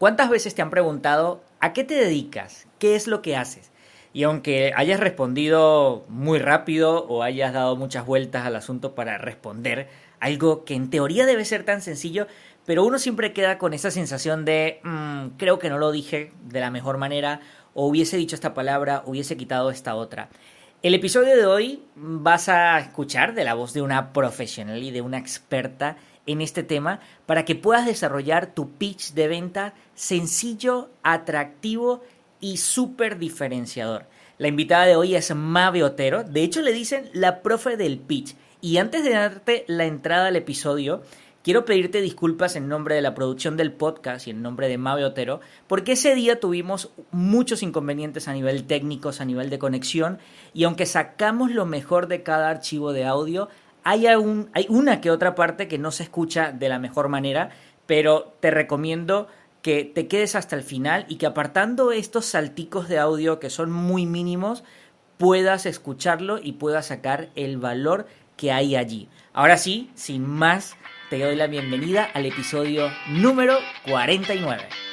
¿Cuántas veces te han preguntado a qué te dedicas? ¿Qué es lo que haces? Y aunque hayas respondido muy rápido o hayas dado muchas vueltas al asunto para responder algo que en teoría debe ser tan sencillo, pero uno siempre queda con esa sensación de mm, creo que no lo dije de la mejor manera o hubiese dicho esta palabra, hubiese quitado esta otra. El episodio de hoy vas a escuchar de la voz de una profesional y de una experta en este tema para que puedas desarrollar tu pitch de venta sencillo, atractivo y súper diferenciador. La invitada de hoy es Mabe Otero, de hecho le dicen la profe del pitch. Y antes de darte la entrada al episodio, quiero pedirte disculpas en nombre de la producción del podcast y en nombre de Mabe Otero, porque ese día tuvimos muchos inconvenientes a nivel técnicos, a nivel de conexión, y aunque sacamos lo mejor de cada archivo de audio, hay, hay una que otra parte que no se escucha de la mejor manera, pero te recomiendo que te quedes hasta el final y que apartando estos salticos de audio que son muy mínimos, puedas escucharlo y puedas sacar el valor que hay allí. Ahora sí, sin más, te doy la bienvenida al episodio número 49.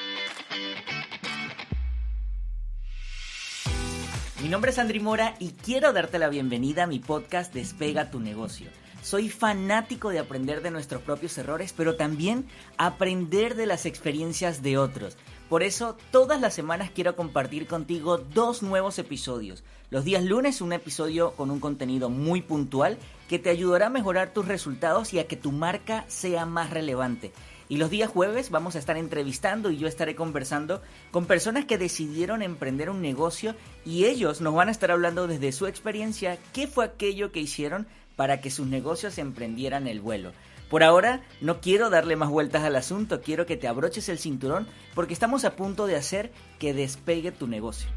Mi nombre es Andri Mora y quiero darte la bienvenida a mi podcast Despega tu negocio. Soy fanático de aprender de nuestros propios errores, pero también aprender de las experiencias de otros. Por eso, todas las semanas quiero compartir contigo dos nuevos episodios. Los días lunes un episodio con un contenido muy puntual que te ayudará a mejorar tus resultados y a que tu marca sea más relevante. Y los días jueves vamos a estar entrevistando y yo estaré conversando con personas que decidieron emprender un negocio y ellos nos van a estar hablando desde su experiencia qué fue aquello que hicieron para que sus negocios emprendieran el vuelo. Por ahora no quiero darle más vueltas al asunto, quiero que te abroches el cinturón porque estamos a punto de hacer que despegue tu negocio.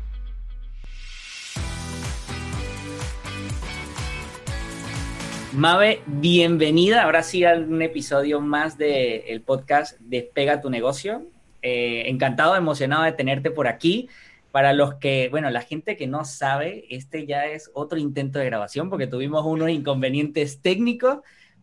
Mabe, bienvenida ahora sí a un episodio más del podcast Despega tu negocio. Eh, encantado, emocionado de tenerte por aquí. Para los que, bueno, la gente que no sabe, este ya es otro intento de grabación porque tuvimos unos inconvenientes técnicos,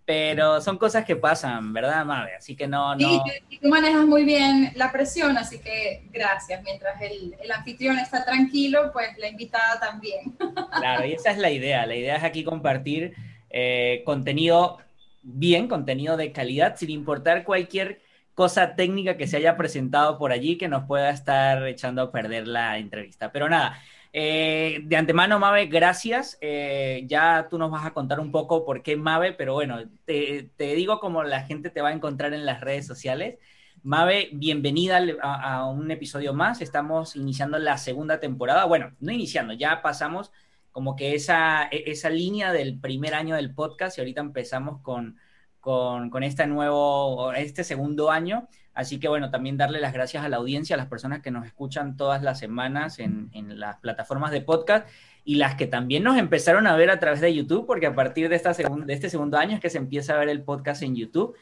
pero son cosas que pasan, ¿verdad, Mabe? Así que no, no. y tú manejas muy bien la presión, así que gracias. Mientras el, el anfitrión está tranquilo, pues la invitada también. Claro, y esa es la idea. La idea es aquí compartir eh, contenido bien, contenido de calidad, sin importar cualquier cosa técnica que se haya presentado por allí que nos pueda estar echando a perder la entrevista. Pero nada, eh, de antemano, Mabe, gracias. Eh, ya tú nos vas a contar un poco por qué Mabe, pero bueno, te, digo como la gente te va a encontrar en las redes sociales. Mabe, bienvenida a, un episodio más. Estamos iniciando la segunda temporada. Bueno, no iniciando, ya pasamos como que esa, e, esa línea del primer año del podcast y ahorita empezamos con, con, este nuevo, este segundo año. Así que bueno, también darle las gracias a la audiencia, a las personas que nos escuchan todas las semanas en, las plataformas de podcast y las que también nos empezaron a ver a través de YouTube, porque a partir de, esta de este segundo año es que se empieza a ver el podcast en YouTube.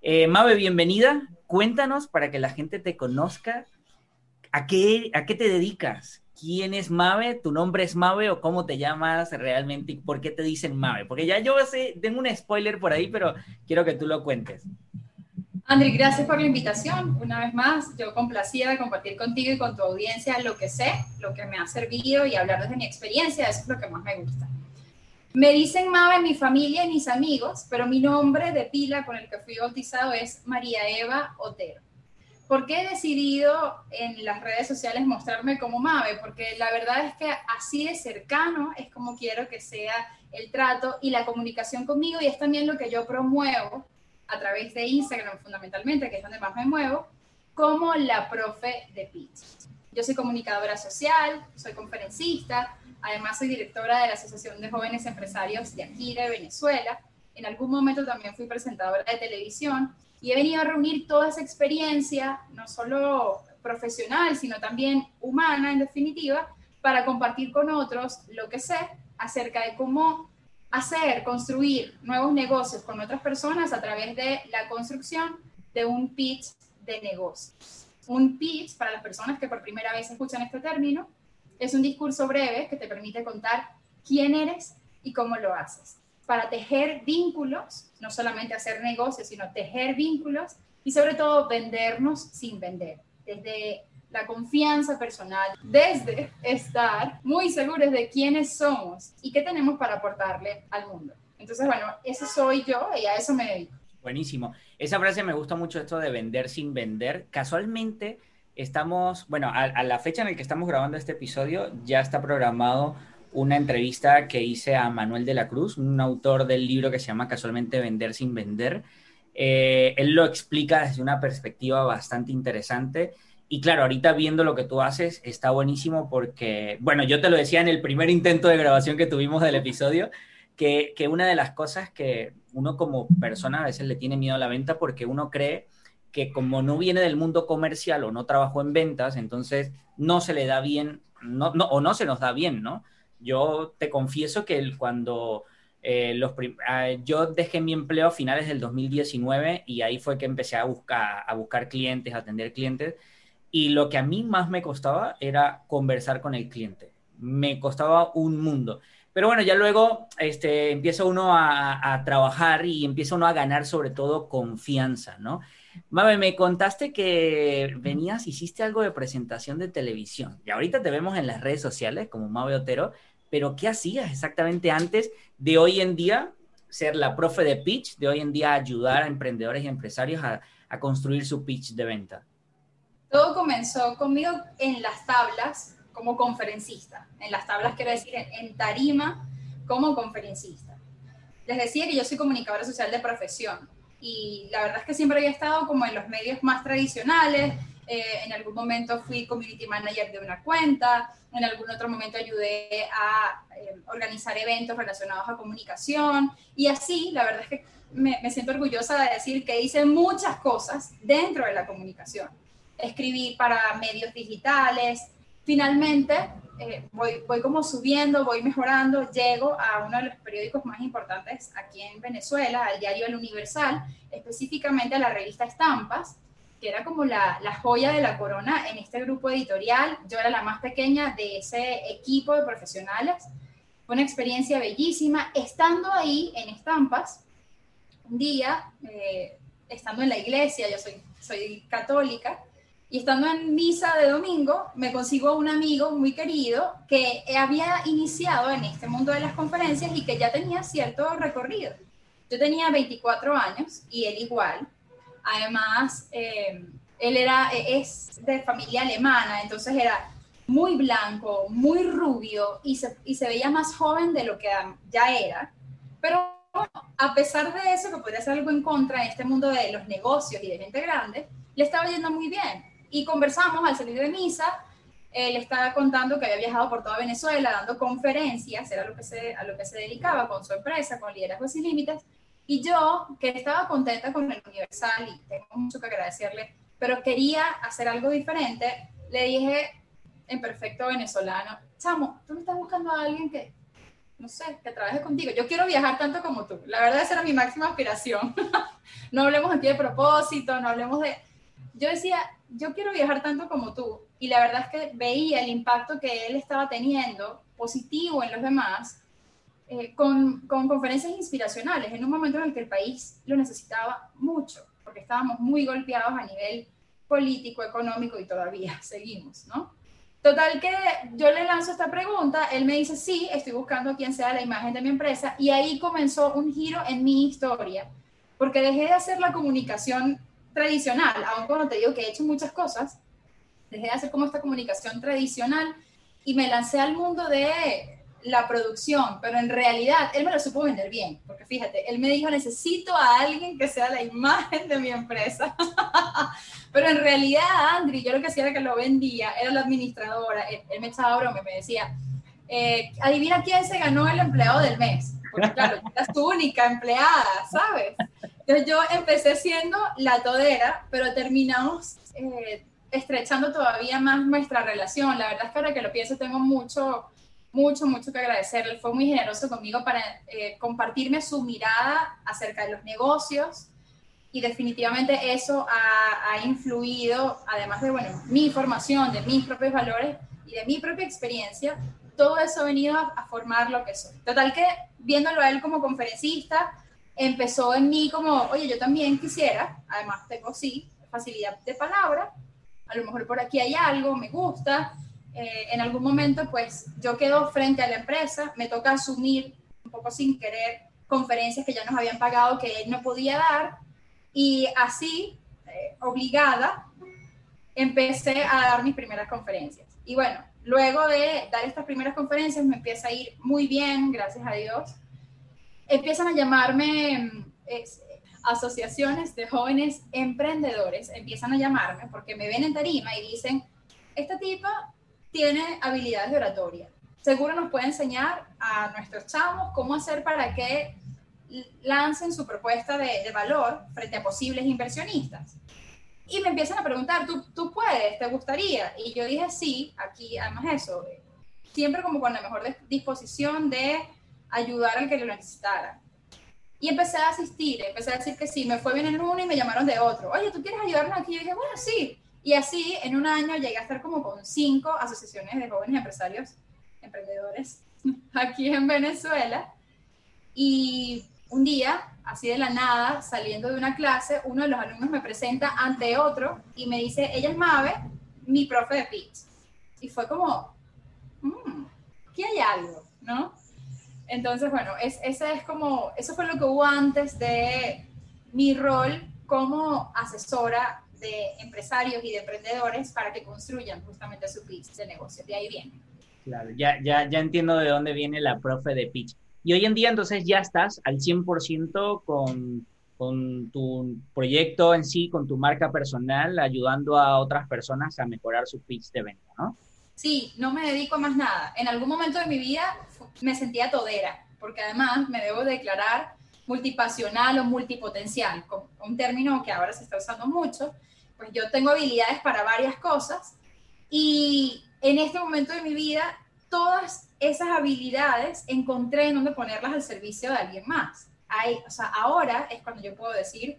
Eh, Mabe, bienvenida. Cuéntanos para que la gente te conozca. ¿A qué, ¿A qué te dedicas? Quién es Mabe, tu nombre es Mabe o cómo te llamas realmente y por qué te dicen Mabe. Porque ya yo sé, tengo un spoiler por ahí, pero quiero que tú lo cuentes. Andri, gracias por la invitación. Una vez más, yo complacida de compartir contigo y con tu audiencia lo que sé, lo que me ha servido y hablar desde mi experiencia, eso es lo que más me gusta. Me dicen Mabe mi familia y mis amigos, pero mi nombre de pila con el que fui bautizado es María Eva Otero. ¿Por qué he decidido en las redes sociales mostrarme como Mabe? Porque la verdad es que así de cercano es como quiero que sea el trato y la comunicación conmigo y es también lo que yo promuevo a través de Instagram fundamentalmente, que es donde más me muevo, como la profe de pitch. Yo soy comunicadora social, soy conferencista, además soy directora de la Asociación de Jóvenes Empresarios de aquí de Venezuela. En algún momento también fui presentadora de televisión y he venido a reunir toda esa experiencia, no solo profesional, sino también humana en definitiva, para compartir con otros lo que sé acerca de cómo hacer, construir nuevos negocios con otras personas a través de la construcción de un pitch de negocios. Un pitch, para las personas que por primera vez escuchan este término, es un discurso breve que te permite contar quién eres y cómo lo haces para tejer vínculos, no solamente hacer negocios, sino tejer vínculos y sobre todo vendernos sin vender. desde la confianza personal, desde estar muy seguros de quiénes somos y qué tenemos para aportarle al mundo. Entonces, bueno, eso soy yo y a eso me dedico. Buenísimo. Esa frase me gusta mucho esto de vender sin vender. Casualmente estamos, bueno, a, la fecha en la que estamos grabando este episodio ya está programado una entrevista que hice a Manuel de la Cruz, un autor del libro que se llama casualmente Vender sin vender. Eh, él lo explica desde una perspectiva bastante interesante. Y claro, ahorita viendo lo que tú haces está buenísimo porque, bueno, yo te lo decía en el primer intento de grabación que tuvimos del episodio, que, que una de las cosas que uno como persona a veces le tiene miedo a la venta porque uno cree que como no viene del mundo comercial o no trabajó en ventas, entonces no se le da bien, no, no, o no se nos da bien, ¿no? Yo te confieso que cuando eh, los ah, yo dejé mi empleo a finales del 2019 y ahí fue que empecé a buscar, a buscar clientes, a atender clientes. Y lo que a mí más me costaba era conversar con el cliente. Me costaba un mundo. Pero bueno, ya luego este, empieza uno a, trabajar y empieza uno a ganar sobre todo confianza, ¿no? Mabe, me contaste que venías, hiciste algo de presentación de televisión y ahorita te vemos en las redes sociales como Mabe Otero, pero ¿qué hacías exactamente antes de hoy en día ser la profe de pitch, de hoy en día ayudar a emprendedores y empresarios a, construir su pitch de venta? Todo comenzó conmigo en las tablas como conferencista, en las tablas quiero decir en tarima como conferencista. Les decía que yo soy comunicadora social de profesión y la verdad es que siempre había estado como en los medios más tradicionales, eh, en algún momento fui community manager de una cuenta, en algún otro momento ayudé a eh, organizar eventos relacionados a comunicación y así, la verdad es que me, me, siento orgullosa de decir que hice muchas cosas dentro de la comunicación. Escribí para medios digitales, finalmente eh, voy, voy como subiendo, voy mejorando, llego a uno de los periódicos más importantes aquí en Venezuela, al diario El Universal, específicamente a la revista Estampas, que era como la, joya de la corona en este grupo editorial. Yo era la más pequeña de ese equipo de profesionales. Fue una experiencia bellísima. Estando ahí en Estampas, un día, eh, estando en la iglesia, yo soy, soy católica, y estando en misa de domingo, me consigo un amigo muy querido que había iniciado en este mundo de las conferencias y que ya tenía cierto recorrido. Yo tenía 24 años y él igual. Además, eh, él era, es de familia alemana, entonces era muy blanco, muy rubio y se, y se veía más joven de lo que ya era. Pero a pesar de eso, que podría ser algo en contra en este mundo de los negocios y de gente grande, le estaba yendo muy bien y conversamos al salir de misa. Él estaba contando que había viajado por toda Venezuela dando conferencias, era lo que se, a lo que se dedicaba con su empresa, con Liderazgo Sin Límites. Y yo, que estaba contenta con el Universal y tengo mucho que agradecerle, pero quería hacer algo diferente, le dije en perfecto venezolano, chamo, tú me estás buscando a alguien que, no sé, que trabaje contigo. Yo quiero viajar tanto como tú. La verdad, esa era mi máxima aspiración. no hablemos aquí de propósito, no hablemos de... Yo decía, yo quiero viajar tanto como tú. Y la verdad es que veía el impacto que él estaba teniendo positivo en los demás eh, con, con, conferencias inspiracionales en un momento en el que el país lo necesitaba mucho, porque estábamos muy golpeados a nivel político, económico y todavía seguimos, ¿no? Total que yo le lanzo esta pregunta, él me dice, sí, estoy buscando quien sea la imagen de mi empresa y ahí comenzó un giro en mi historia, porque dejé de hacer la comunicación tradicional, aun cuando te digo que he hecho muchas cosas, dejé de hacer como esta comunicación tradicional y me lancé al mundo de la producción, pero en realidad él me lo supo vender bien, porque fíjate, él me dijo, necesito a alguien que sea la imagen de mi empresa. pero en realidad, Andri, yo lo que hacía era que lo vendía, era la administradora, él, me echaba broma me decía, eh, adivina quién se ganó el empleado del mes. Porque claro, era su única empleada, ¿sabes? Entonces yo empecé siendo la todera, pero terminamos eh, estrechando todavía más nuestra relación. La verdad es que ahora que lo pienso tengo mucho, mucho, mucho que agradecerle. Fue muy generoso conmigo para eh, compartirme su mirada acerca de los negocios y definitivamente eso ha, ha, influido, además de, bueno, mi formación, de mis propios valores y de mi propia experiencia, todo eso ha venido a, a formar lo que soy. Total que viéndolo a él como conferencista, empezó en mí como, oye, yo también quisiera, además tengo sí facilidad de palabra, a lo mejor por aquí hay algo, me gusta. Eh, en algún momento, pues yo quedo frente a la empresa, me toca asumir un poco sin querer conferencias que ya nos habían pagado que él no podía dar y así, eh, obligada, empecé a dar mis primeras conferencias. Y bueno, luego de dar estas primeras conferencias me empieza a ir muy bien, gracias a Dios. Empiezan a llamarme mm, asociaciones de jóvenes emprendedores, empiezan a llamarme porque me ven en tarima y dicen, esta tipa tiene habilidades de oratoria. Seguro nos puede enseñar a nuestros chamos cómo hacer para que lancen su propuesta de, de valor frente a posibles inversionistas. Y me empiezan a preguntar, ¿tú, ¿tú puedes? ¿Te gustaría? Y yo dije, sí, aquí, además eso, siempre como con la mejor disposición de ayudar al que lo necesitara. Y empecé a asistir, empecé a decir que sí, me fue bien en uno y me llamaron de otro. Oye, ¿tú quieres ayudarnos aquí? Y yo dije, bueno, sí. Y así, en un año llegué a estar como con cinco asociaciones de jóvenes empresarios, emprendedores, aquí en Venezuela. Y un día, así de la nada, saliendo de una clase, uno de los alumnos me presenta ante otro y me dice, ella es Mave, mi profe de pitch. Y fue como, mmm, hay algo, ¿no? Entonces, bueno, es, ese es como, eso fue lo que hubo antes de mi rol como asesora de empresarios y de emprendedores para que construyan justamente su pitch de negocio. De ahí viene. Claro, ya, ya, ya entiendo de dónde viene la profe de pitch. Y hoy en día entonces ya estás al 100% con, con tu proyecto en sí, con tu marca personal, ayudando a otras personas a mejorar su pitch de venta, ¿no? Sí, no me dedico a más nada. En algún momento de mi vida me sentía todera, porque además me debo declarar multipasional o multipotencial, un término que ahora se está usando mucho, pues yo tengo habilidades para varias cosas y en este momento de mi vida todas esas habilidades encontré en donde ponerlas al servicio de alguien más. Hay, o sea, ahora es cuando yo puedo decir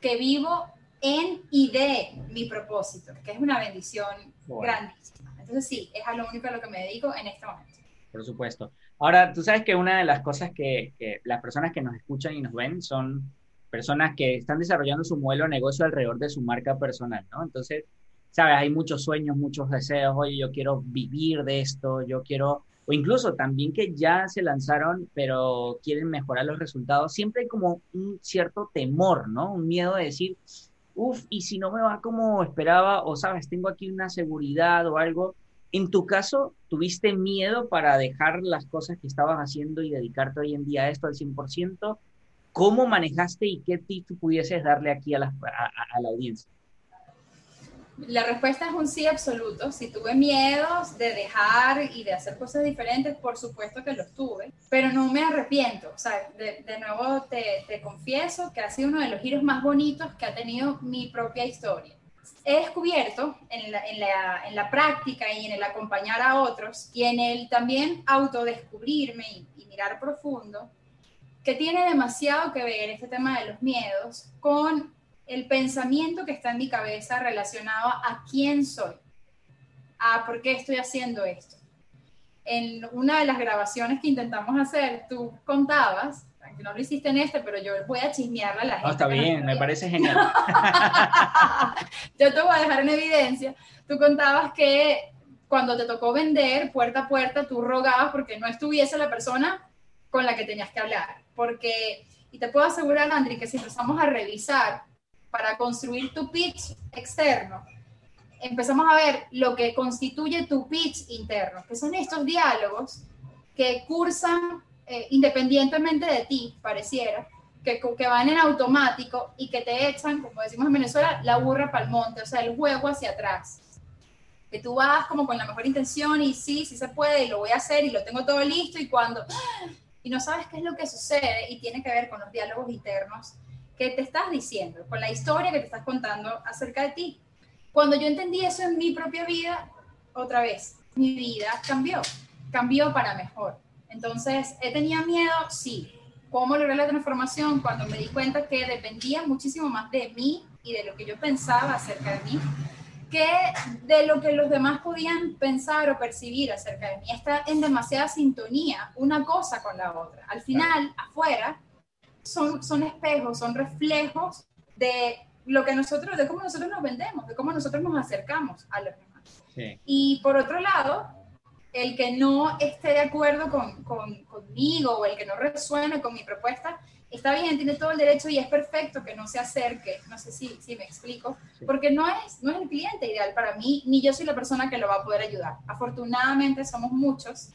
que vivo en y de mi propósito, que es una bendición grandísima. Entonces sí, es a lo único a lo que me dedico en este momento. Por supuesto. Ahora, tú sabes que una de las cosas que, que las personas que nos escuchan y nos ven son personas que están desarrollando su modelo de negocio alrededor de su marca personal, ¿no? Entonces, sabes, hay muchos sueños, muchos deseos, oye, yo quiero vivir de esto, yo quiero, o incluso también que ya se lanzaron, pero quieren mejorar los resultados, siempre hay como un cierto temor, ¿no? Un miedo de decir, uff, y si no me va como esperaba, o sabes, tengo aquí una seguridad o algo. En tu caso, ¿tuviste miedo para dejar las cosas que estabas haciendo y dedicarte hoy en día a esto al 100%? ¿Cómo manejaste y qué tips pudieses darle aquí a la, a la audiencia? La respuesta es un sí absoluto. Si tuve miedos de dejar y de hacer cosas diferentes, por supuesto que los tuve, pero no me arrepiento. O sea, de, nuevo te, te, confieso que ha sido uno de los giros más bonitos que ha tenido mi propia historia. He descubierto en la, en la, en la práctica y en el acompañar a otros y en el también autodescubrirme y, y mirar profundo, que tiene demasiado que ver este tema de los miedos con el pensamiento que está en mi cabeza relacionado a quién soy, a por qué estoy haciendo esto. En una de las grabaciones que intentamos hacer, tú contabas, no lo hiciste en este, pero yo voy a chismearla a la gente. No, está bien, me parece genial. yo te voy a dejar en evidencia. Tú contabas que cuando te tocó vender puerta a puerta, tú rogabas porque no estuviese la persona con la que tenías que hablar. Porque, y te puedo asegurar, Andri, que si empezamos a revisar para construir tu pitch externo, empezamos a ver lo que constituye tu pitch interno, que son estos diálogos que cursan eh, independientemente de ti, pareciera, que, que, van en automático y que te echan, como decimos en Venezuela, la burra para el monte, o sea, el juego hacia atrás. Que tú vas como con la mejor intención y sí, sí se puede y lo voy a hacer y lo tengo todo listo y cuando... Y no sabes qué es lo que sucede y tiene que ver con los diálogos internos que te estás diciendo, con la historia que te estás contando acerca de ti. Cuando yo entendí eso en mi propia vida, otra vez, mi vida cambió, cambió para mejor. Entonces, ¿he tenía miedo? Sí. ¿Cómo logré la transformación? Cuando me di cuenta que dependía muchísimo más de mí y de lo que yo pensaba acerca de mí, que de lo que los demás podían pensar o percibir acerca de mí. Está en demasiada sintonía una cosa con la otra. Al final, afuera, son, son espejos, son reflejos de lo que nosotros, de cómo nosotros nos vendemos, de cómo nosotros nos acercamos a los demás. Y por otro lado, el que no esté de acuerdo con, conmigo o el que no resuene con mi propuesta, está bien, tiene todo el derecho y es perfecto que no se acerque, no sé si, si me explico, porque no es, no es el cliente ideal para mí, ni yo soy la persona que lo va a poder ayudar. Afortunadamente somos muchos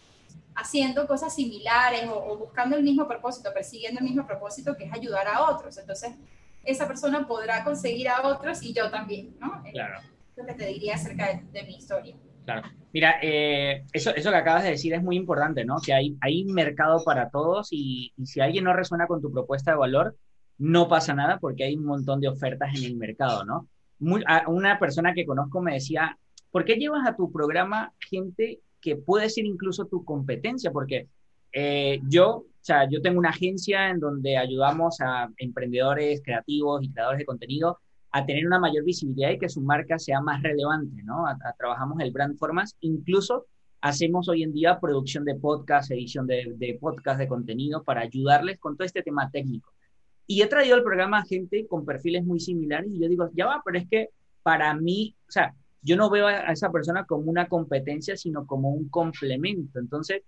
haciendo cosas similares o, buscando el mismo propósito, persiguiendo el mismo propósito que es ayudar a otros. Entonces, esa persona podrá conseguir a otros y yo también, ¿no? Claro. lo que te diría acerca de mi historia. Claro. Mira, eh, eso, eso que acabas de decir es muy importante, ¿no? Que hay, hay mercado para todos y, si alguien no resuena con tu propuesta de valor, no pasa nada porque hay un montón de ofertas en el mercado, ¿no? una persona que conozco me decía, ¿por qué llevas a tu programa gente que puede ser incluso tu competencia? Porque eh, yo, o sea, yo tengo una agencia en donde ayudamos a emprendedores creativos y creadores de contenido a tener una mayor visibilidad y que su marca sea más relevante, ¿no? trabajamos el brand formas, incluso hacemos hoy en día producción de podcast, edición de, de podcast, de contenido para ayudarles con todo este tema técnico. Y he traído al programa gente con perfiles muy similares y yo digo, ya va, pero es que para mí, o sea, yo no veo a esa persona como una competencia, sino como un complemento. Entonces,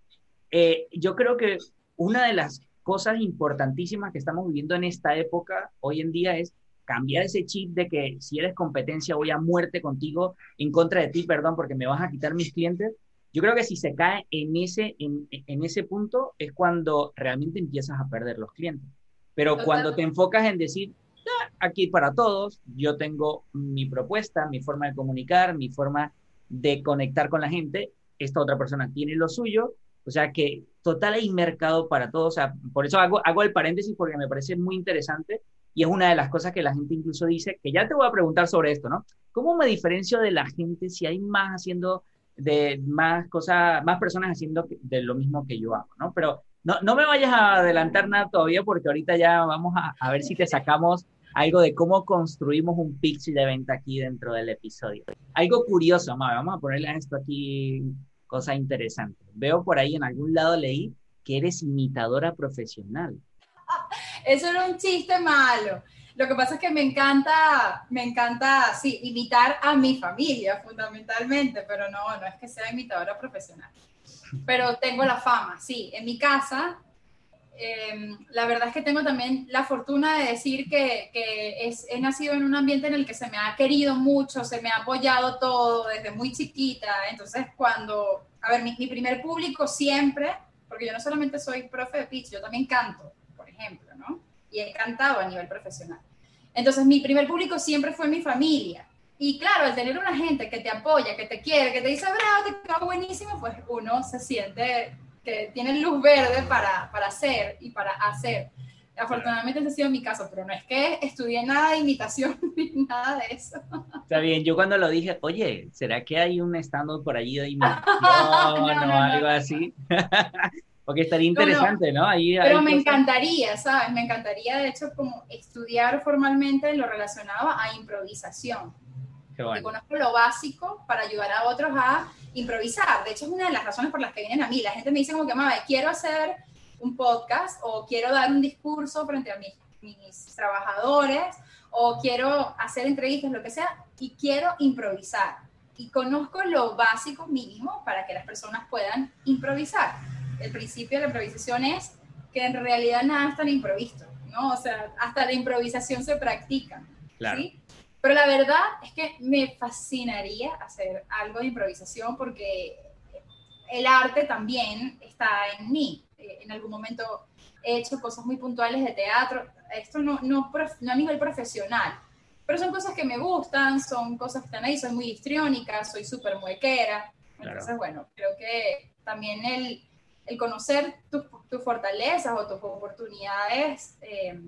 eh, yo creo que una de las cosas importantísimas que estamos viviendo en esta época hoy en día es cambiar ese chip de que si eres competencia voy a muerte contigo en contra de ti, perdón, porque me vas a quitar mis clientes. Yo creo que si se cae en ese, en, en ese punto es cuando realmente empiezas a perder los clientes. Pero cuando te enfocas en decir, ah, aquí para todos, yo tengo mi propuesta, mi forma de comunicar, mi forma de conectar con la gente, esta otra persona tiene lo suyo, o sea que total hay mercado para todos, o sea, por eso hago, hago el paréntesis porque me parece muy interesante y es una de las cosas que la gente incluso dice, que ya te voy a preguntar sobre esto, ¿no? ¿Cómo me diferencio de la gente si hay más haciendo de más cosas, más personas haciendo de lo mismo que yo hago, ¿no? Pero no, no me vayas a adelantar nada todavía porque ahorita ya vamos a, a ver si te sacamos algo de cómo construimos un pitch de venta aquí dentro del episodio. Algo curioso, vamos a ponerle esto aquí, cosa interesante. Veo por ahí en algún lado leí que eres imitadora profesional. Eso era un chiste malo. Lo que pasa es que me encanta, me encanta, sí, imitar a mi familia fundamentalmente, pero no, no es que sea imitadora profesional. Pero tengo la fama, sí. En mi casa, em, la verdad es que tengo también la fortuna de decir que, he nacido en un ambiente en el que se me ha querido mucho, se me ha apoyado todo desde muy chiquita. Entonces, cuando, a ver, mi, mi primer público siempre, porque yo no solamente soy profe de pitch, yo también canto ejemplo, ¿no? Y he cantado a nivel profesional. Entonces, mi primer público siempre fue mi familia. Y claro, al tener una gente que te apoya, que te quiere, que te dice, bravo, te quedó buenísimo, pues uno se siente que tiene luz verde para, para hacer y para hacer. Afortunadamente ese ha sido mi caso, pero no es que estudié nada de imitación ni nada de eso. Está bien, yo cuando lo dije, oye, ¿será que hay un stand por allí de imitación o algo así? Porque estaría interesante, ¿no? Ahí, pero me encantaría, ¿sabes? Me encantaría, de hecho, como estudiar formalmente lo relacionado a improvisación. Qué bueno. Conozco lo básico para ayudar a otros a improvisar. De hecho, es una de las razones por las que vienen a mí. La gente me dice como que, mamá, quiero hacer un podcast o quiero dar un discurso frente a mis, mis trabajadores o quiero hacer entrevistas, lo que sea, y quiero improvisar. Y conozco lo básico mínimo para que las personas puedan improvisar el principio de la improvisación es que en realidad nada es tan improvisto, ¿no? O sea, hasta la improvisación se practica, ¿sí? Pero la verdad es que me fascinaría hacer algo de improvisación porque el arte también está en mí. Eh, en algún momento he hecho cosas muy puntuales de teatro, esto no, no, no a nivel profesional, pero son cosas que me gustan, son cosas que están ahí, soy muy histriónica, soy súper muequera, entonces bueno, creo que también el, el conocer tus fortalezas o tus oportunidades eh,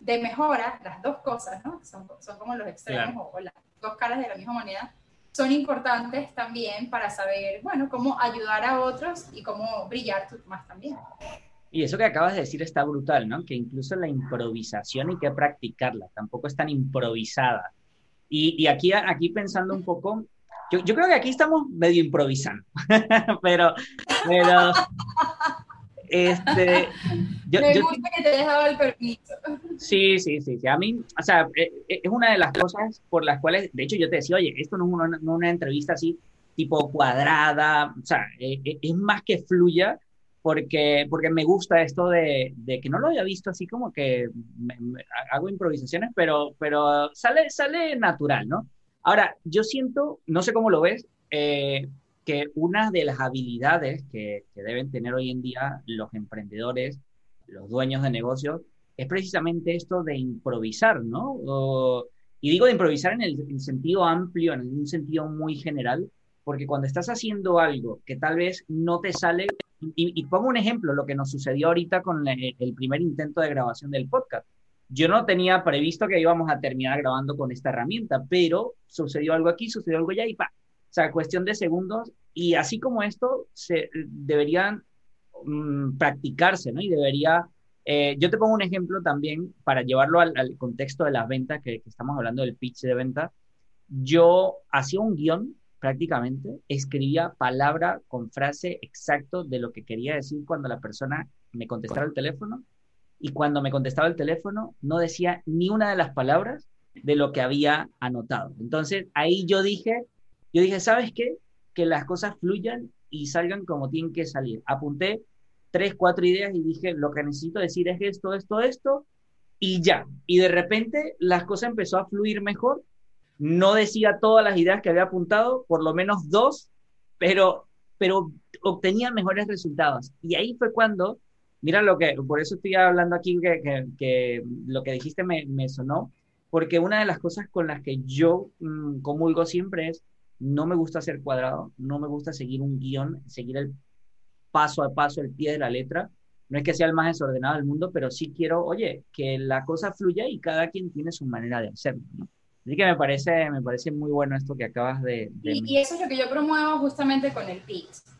de mejora, las dos cosas, ¿no? Son, son como los extremos o, las dos caras de la misma moneda, son importantes también para saber, bueno, cómo ayudar a otros y cómo brillar tú más también. Y eso que acabas de decir está brutal, ¿no? Que incluso la improvisación hay que practicarla, tampoco es tan improvisada. Y, y aquí, aquí pensando un poco, yo, yo, creo que aquí estamos medio improvisando, pero, pero, este, Me gusta que te dado el permiso. Sí, sí, sí, sí. A mí, o sea, eh, eh, es una de las cosas por las cuales, de hecho, yo te decía, oye, esto no es una, no una entrevista así tipo cuadrada, o sea, eh, es más que fluya porque, porque me gusta esto de, de, que no lo había visto así como que hago improvisaciones, pero, pero sale, sale natural, ¿no? Ahora, yo siento, no sé cómo lo ves, eh, que una de las habilidades que, que, deben tener hoy en día los emprendedores, los dueños de negocios, es precisamente esto de improvisar, ¿no? y digo de improvisar en el, sentido amplio, en un sentido muy general, porque cuando estás haciendo algo que tal vez no te sale, y, pongo un ejemplo, lo que nos sucedió ahorita con el primer intento de grabación del podcast yo no tenía previsto que íbamos a terminar grabando con esta herramienta, pero sucedió algo aquí, sucedió algo allá y pa. O sea, cuestión de segundos. Y así como esto, se deberían mm, practicarse, ¿no? Y debería. Eh, yo te pongo un ejemplo también para llevarlo al, contexto de las ventas, que, que, estamos hablando del pitch de venta. Yo hacía un guion prácticamente, escribía palabra con frase exacto de lo que quería decir cuando la persona me contestara el teléfono y cuando me contestaba el teléfono no decía ni una de las palabras de lo que había anotado. Entonces ahí yo dije, yo dije, ¿sabes qué? Que las cosas fluyan y salgan como tienen que salir. Apunté tres, cuatro ideas y dije, lo que necesito decir es esto, esto, esto, y ya. Y de repente las cosas empezó a fluir mejor. No decía todas las ideas que había apuntado, por lo menos dos, pero, pero obtenía mejores resultados. Y ahí fue cuando Mira lo que, por eso estoy hablando aquí que, que, lo que dijiste me, me, sonó, porque una de las cosas con las que yo mm, comulgo siempre es, no me gusta ser cuadrado, no me gusta seguir un guion, seguir el paso a paso, el pie de la letra. No es que sea el más desordenado del mundo, pero sí quiero, oye, que la cosa fluya y cada quien tiene su manera de hacerlo. Así que me parece, me parece muy bueno esto que acabas de... de... Y, y, eso es lo que yo promuevo justamente con el PIX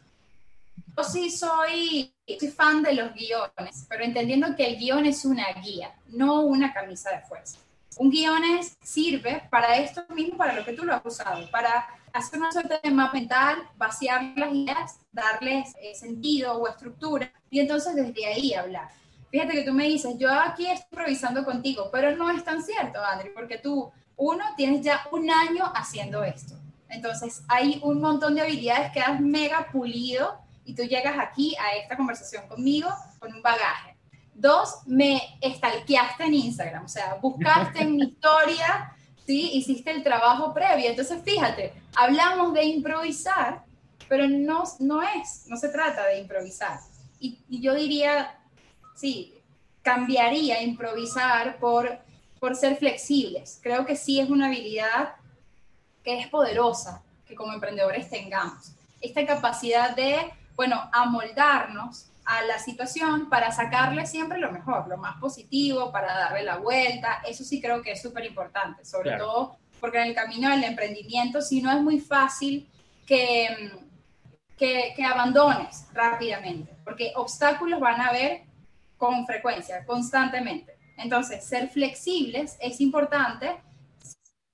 yo sí soy, fan de los guiones, pero entendiendo que el guion es una guía, no una camisa de fuerza. Un guion sirve para esto mismo, para lo que tú lo has usado, para hacer una suerte de mapa mental, vaciar las ideas, darles eh, sentido o estructura y entonces desde ahí hablar. Fíjate que tú me dices, yo aquí estoy improvisando contigo, pero no es tan cierto, Andri, porque tú, uno, tienes ya un año haciendo esto. Entonces, hay un montón de habilidades que has mega pulido y tú llegas aquí a esta conversación conmigo con un bagaje. Dos, me estalqueaste en Instagram, o sea, buscaste en mi historia, ¿sí? Hiciste el trabajo previo. Entonces, fíjate, hablamos de improvisar, pero no, no es, no se trata de improvisar. Y, y yo diría, sí, cambiaría improvisar por, por ser flexibles. Creo que sí es una habilidad que es poderosa que como emprendedores tengamos. Esta capacidad de bueno, amoldarnos a la situación para sacarle siempre lo mejor, lo más positivo, para darle la vuelta. Eso sí creo que es súper importante, sobre todo porque en el camino del emprendimiento, si no es muy fácil que, que, que, abandones rápidamente, porque obstáculos van a haber con frecuencia, constantemente. Entonces, ser flexibles es importante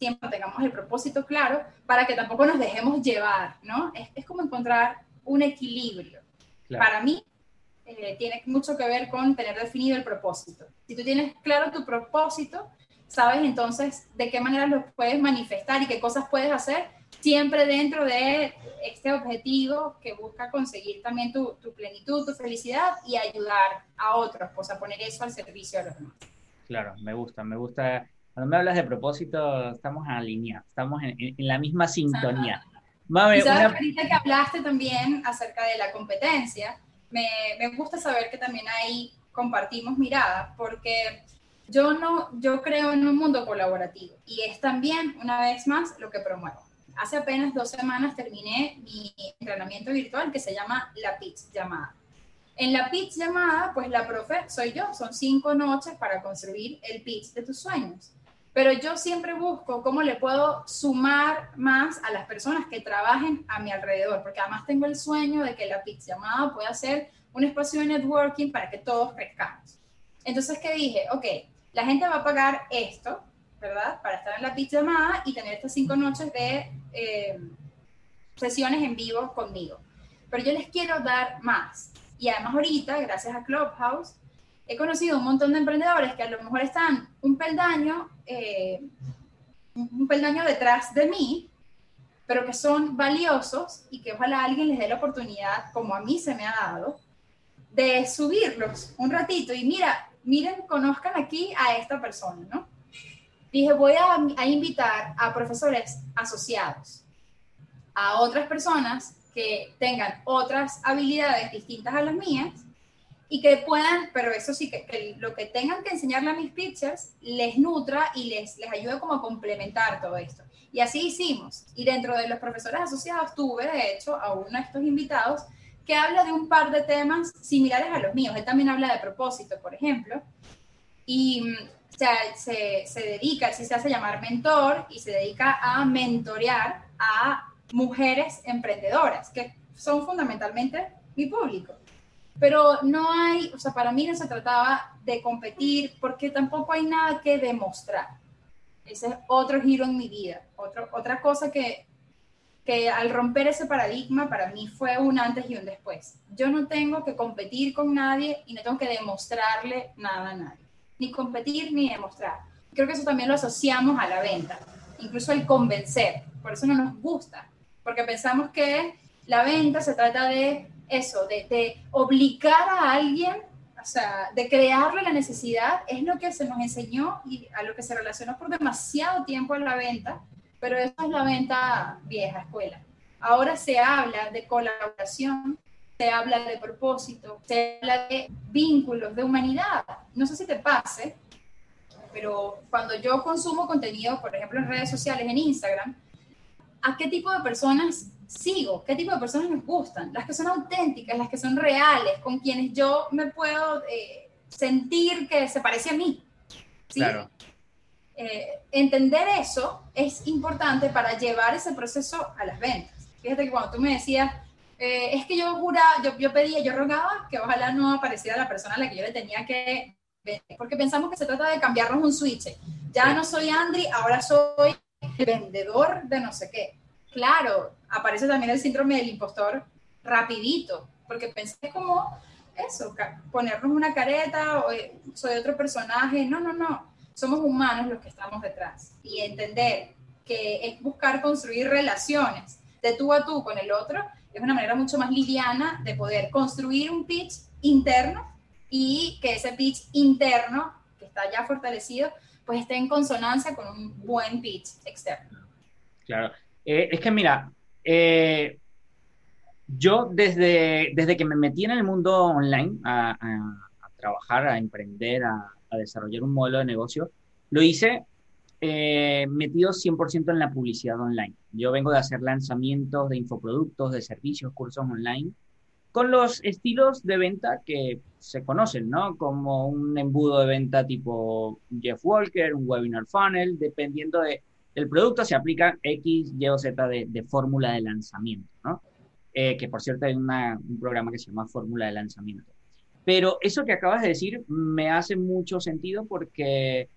siempre tengamos el propósito claro para que tampoco nos dejemos llevar, ¿no? Es, es como encontrar un equilibrio. Para mí, eh, tiene mucho que ver con tener definido el propósito. Si tú tienes claro tu propósito, sabes entonces de qué manera lo puedes manifestar y qué cosas puedes hacer, siempre dentro de este objetivo que busca conseguir también tu, tu plenitud, tu felicidad y ayudar a otros, pues a poner eso al servicio de los demás. Claro, me gusta, me gusta. Cuando me hablas de propósito, estamos alineados, estamos en, en la misma sintonía. Mami, ahorita que hablaste también acerca de la competencia, me, me, gusta saber que también ahí compartimos mirada, porque yo, no, yo creo en un mundo colaborativo y es también, una vez más, lo que promuevo. Hace apenas dos semanas terminé mi entrenamiento virtual que se llama La Pitch Llamada. En la pitch llamada, pues la profe soy yo, son cinco noches para construir el pitch de tus sueños pero yo siempre busco cómo le puedo sumar más a las personas que trabajen a mi alrededor, porque además tengo el sueño de que la Pix llamada pueda ser un espacio de networking para que todos crezcamos. Entonces, ¿qué dije? Ok, la gente va a pagar esto, ¿verdad? Para estar en la Pix llamada y tener estas cinco noches de eh, sesiones en vivo conmigo. Pero yo les quiero dar más. Y además ahorita, gracias a Clubhouse, he conocido un montón de emprendedores que a lo mejor están un peldaño, eh, un peldaño detrás de mí, pero que son valiosos y que ojalá alguien les dé la oportunidad, como a mí se me ha dado, de subirlos un ratito y mira, miren, conozcan aquí a esta persona, ¿no? Dije, voy a, a invitar a profesores asociados, a otras personas que tengan otras habilidades distintas a las mías y que puedan, pero eso sí, que, lo que tengan que enseñarle a mis pitchers les nutra y les, les ayude como a complementar todo esto. Y así hicimos. Y dentro de los profesores asociados tuve, de hecho, a uno de estos invitados que habla de un par de temas similares a los míos. Él también habla de propósito, por ejemplo. Y mm, se, se dedica, así se hace llamar mentor, y se dedica a mentorear a mujeres emprendedoras, que son fundamentalmente mi público. Pero no hay, o sea, para mí no se trataba de competir porque tampoco hay nada que demostrar. Ese es otro giro en mi vida. Otro, otra cosa que, que al romper ese paradigma para mí fue un antes y un después. Yo no tengo que competir con nadie y no tengo que demostrarle nada a nadie. Ni competir ni demostrar. Creo que eso también lo asociamos a la venta. Incluso el convencer. Por eso no nos gusta. Porque pensamos que la venta se trata de eso, de, obligar a alguien, o sea, de crearle la necesidad, es lo que se nos enseñó y a lo que se relacionó por demasiado tiempo en la venta, pero eso es la venta vieja escuela. Ahora se habla de colaboración, se habla de propósito, se habla de vínculos, de humanidad. No sé si te pase, pero cuando yo consumo contenido, por ejemplo, en redes sociales, en Instagram, ¿a qué tipo de personas sigo, qué tipo de personas me gustan, las que son auténticas, las que son reales, con quienes yo me puedo eh, sentir que se parece a mí. Claro. Eh, entender eso es importante para llevar ese proceso a las ventas. Fíjate que cuando tú me decías, eh, es que yo juraba, yo, yo pedía, yo rogaba que ojalá no apareciera la persona a la que yo le tenía que vender, porque pensamos que se trata de cambiarnos un switch. Ya no soy Andri, ahora soy el vendedor de no sé qué claro, aparece también el síndrome del impostor rapidito, porque pensé como eso, ponernos una careta o eh, soy otro personaje, no, no, no, somos humanos los que estamos detrás. Y entender que es buscar construir relaciones de tú a tú con el otro es una manera mucho más liviana de poder construir un pitch interno y que ese pitch interno, que está ya fortalecido, pues esté en consonancia con un buen pitch externo. Claro, eh, es que mira, eh, yo desde, desde que me metí en el mundo online a, trabajar, a emprender, a, desarrollar un modelo de negocio, lo hice eh, metido 100% en la publicidad online. Yo vengo de hacer lanzamientos de infoproductos, de servicios, cursos online, con los estilos de venta que se conocen, ¿no? Como un embudo de venta tipo Jeff Walker, un webinar funnel, dependiendo de el producto se aplica X, Y o Z de, fórmula de lanzamiento, ¿no? Eh, que por cierto hay un programa que se llama fórmula de lanzamiento. Pero eso que acabas de decir me hace mucho sentido porque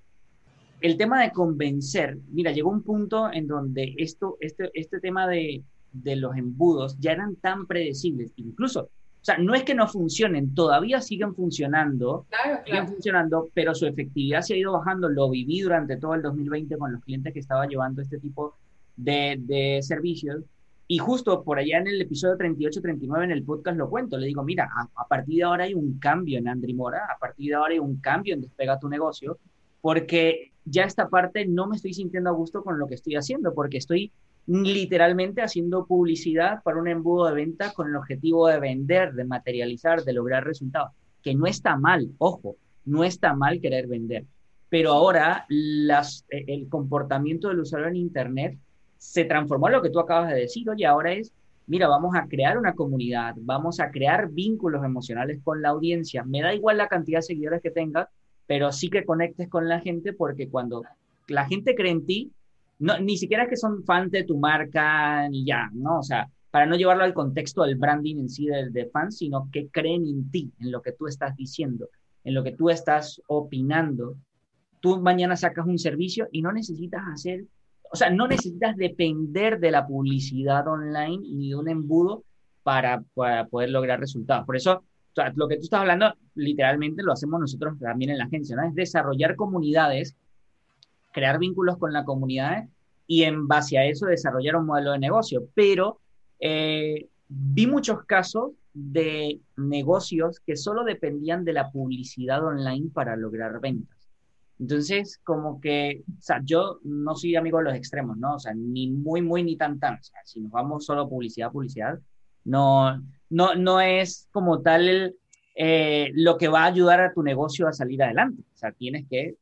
el tema de convencer, mira, llegó un punto en donde esto, este, este tema de, de los embudos ya eran tan predecibles, incluso o sea, no es que no funcionen, todavía siguen funcionando, siguen funcionando, pero su efectividad se ha ido bajando. Lo viví durante todo el 2020 con los clientes que estaba llevando este tipo de, de servicios. Y justo por allá en el episodio 38-39 en el podcast lo cuento. Le digo, mira, a, partir de ahora hay un cambio en Andri Mora, a partir de ahora hay un cambio en Despega tu negocio, porque ya esta parte no me estoy sintiendo a gusto con lo que estoy haciendo, porque estoy literalmente haciendo publicidad para un embudo de venta con el objetivo de vender, de materializar, de lograr resultados, que no está mal, ojo, no está mal querer vender. Pero ahora las, e, el comportamiento del usuario en Internet se transformó en lo que tú acabas de decir, oye, ahora es, mira, vamos a crear una comunidad, vamos a crear vínculos emocionales con la audiencia. Me da igual la cantidad de seguidores que tengas, pero sí que conectes con la gente porque cuando la gente cree en ti, no, ni siquiera que son fans de tu marca ni ya, ¿no? O sea, para no llevarlo al contexto del branding en sí de, de fans, sino que creen en ti, en lo que tú estás diciendo, en lo que tú estás opinando. Tú mañana sacas un servicio y no necesitas hacer, o sea, no necesitas depender de la publicidad online ni de un embudo para, para poder lograr resultados. Por eso, lo que tú estás hablando, literalmente lo hacemos nosotros también en la agencia, ¿no? Es desarrollar comunidades, crear vínculos con la comunidad y en base a eso desarrollar un modelo de negocio. Pero eh, vi muchos casos de negocios que solo dependían de la publicidad online para lograr ventas. Entonces, como que, o sea, yo no soy amigo de los extremos, ¿no? O sea, ni muy, muy, ni tan, tan. O sea, si nos vamos solo publicidad, publicidad, no, no, no es como tal eh, lo que va a ayudar a tu negocio a salir adelante. O sea, tienes que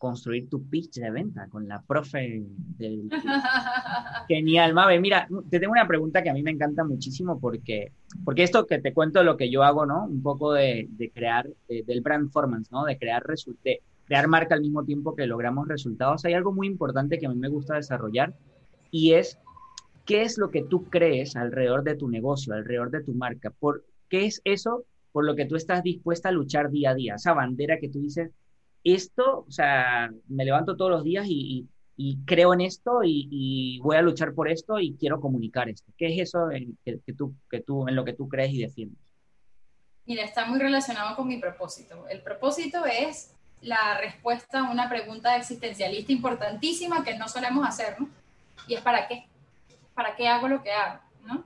construir tu pitch de venta con la profe del... Genial, Mabe. Mira, te tengo una pregunta que a mí me encanta muchísimo porque, porque esto que te cuento lo que yo hago, ¿no? Un poco de, de crear, del brand performance, ¿no? De crear, de crear marca al mismo tiempo que logramos resultados. Hay algo muy importante que a mí me gusta desarrollar y es qué es lo que tú crees alrededor de tu negocio, alrededor de tu marca. ¿Por qué es eso por lo que tú estás dispuesta a luchar día a día? Esa bandera que tú dices, esto, o sea, me levanto todos los días y, creo en esto y, voy a luchar por esto y quiero comunicar esto. ¿Qué es eso en, que, tú, que tú, en lo que tú crees y defiendes? Mira, está muy relacionado con mi propósito. El propósito es la respuesta a una pregunta existencialista importantísima que no solemos hacer, ¿no? Y es ¿para qué? ¿Para qué hago lo que hago? ¿no?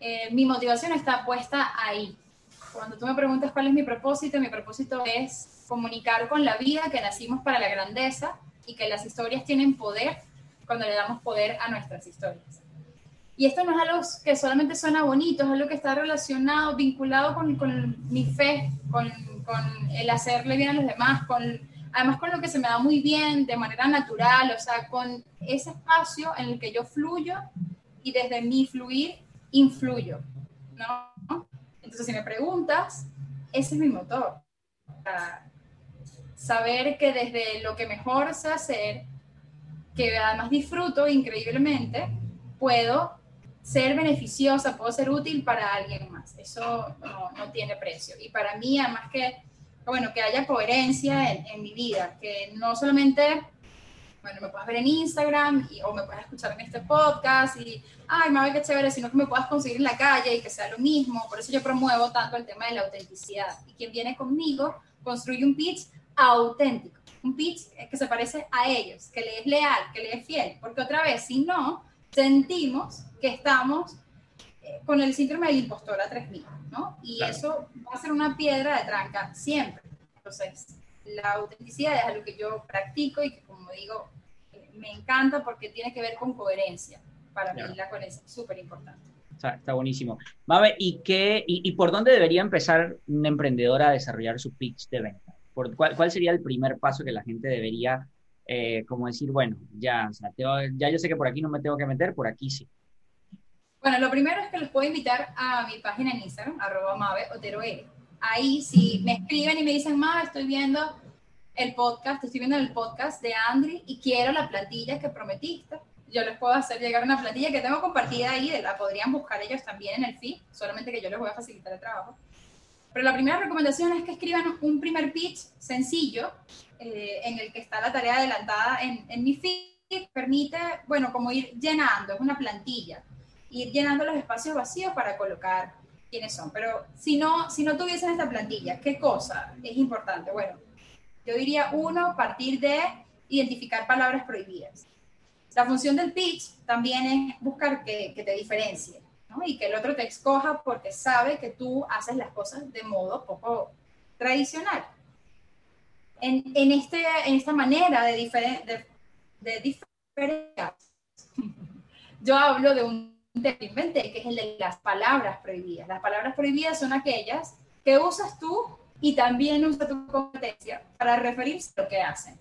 Eh, mi motivación está puesta ahí. Cuando tú me preguntas cuál es mi propósito, mi propósito es comunicar con la vida que nacimos para la grandeza y que las historias tienen poder cuando le damos poder a nuestras historias. Y esto no es algo que solamente suena bonito, es algo que está relacionado, vinculado con, con mi fe, con, con, el hacerle bien a los demás, con, además con lo que se me da muy bien, de manera natural, o sea, con ese espacio en el que yo fluyo y desde mi fluir influyo, ¿no? Entonces, si me preguntas, ese es mi motor saber que desde lo que mejor sé hacer, que además disfruto increíblemente, puedo ser beneficiosa, puedo ser útil para alguien más. Eso no, tiene precio. Y para mí, además que, bueno, que haya coherencia en, en mi vida, que no solamente, bueno, me puedas ver en Instagram y, o me puedas escuchar en este podcast y, ay, me qué chévere, sino que me puedas conseguir en la calle y que sea lo mismo. Por eso yo promuevo tanto el tema de la autenticidad. Y quien viene conmigo construye un pitch auténtico, un pitch que se parece a ellos, que le es leal, que le es fiel, porque otra vez, si no, sentimos que estamos eh, con el síndrome del impostor a 3000, ¿no? Y eso va a ser una piedra de tranca siempre. Entonces, la autenticidad es algo que yo practico y que, como digo, me encanta porque tiene que ver con coherencia. Para mí la coherencia es súper importante. Está, buenísimo. Mabe, ¿y, qué, y, y, por dónde debería empezar una emprendedora a desarrollar su pitch de venta? cuál, sería el primer paso que la gente debería, eh, como decir, bueno, ya, ya yo sé que por aquí no me tengo que meter, por aquí sí? Bueno, lo primero es que les puedo invitar a mi página en Instagram, arroba Mave Otero Ahí, si me escriben y me dicen, Mave, estoy viendo el podcast, estoy viendo el podcast de Andri y quiero la plantilla que prometiste, yo les puedo hacer llegar una plantilla que tengo compartida ahí, la podrían buscar ellos también en el feed, solamente que yo les voy a facilitar el trabajo. Pero la primera recomendación es que escriban un primer pitch sencillo eh, en el que está la tarea adelantada en, en mi feed. Permite, bueno, como ir llenando, es una plantilla, ir llenando los espacios vacíos para colocar quiénes son. Pero si no, si no tuviesen esta plantilla, ¿qué cosa es importante? Bueno, yo diría uno, partir de identificar palabras prohibidas. La función del pitch también es buscar que, que te diferencie y que el otro te escoja porque sabe que tú haces las cosas de modo poco tradicional. En, en, este, en esta manera de, diferente de, diferenciar, yo hablo de un inventé, que es el de las palabras prohibidas. Las palabras prohibidas son aquellas que usas tú y también usa tu competencia para referirse a lo que hacen.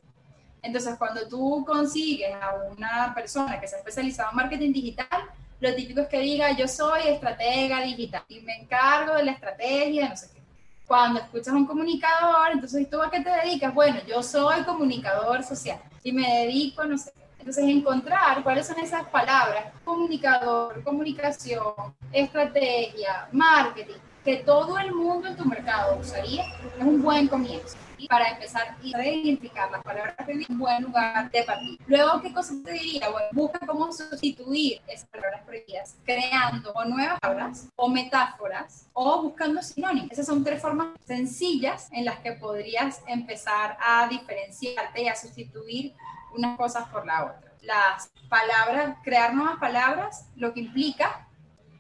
Entonces, cuando tú consigues a una persona que se ha especializado en marketing digital, lo típico es que diga, yo soy estratega digital y me encargo de la estrategia, no sé qué. Cuando escuchas a un comunicador, entonces, ¿tú a qué te dedicas? Bueno, yo soy comunicador social y me dedico, no sé. Entonces, encontrar cuáles son esas palabras, comunicador, comunicación, estrategia, marketing, que todo el mundo en tu mercado usaría, es un buen comienzo. para empezar a identificar las palabras prohibidas, un buen lugar de partida. Luego, ¿qué cosa te diría? Bueno, busca cómo sustituir esas palabras prohibidas, creando nuevas palabras o metáforas o buscando sinónimos. Esas son tres formas sencillas en las que podrías empezar a diferenciarte y a sustituir unas cosas por la otra. Las palabras, crear nuevas palabras, lo que implica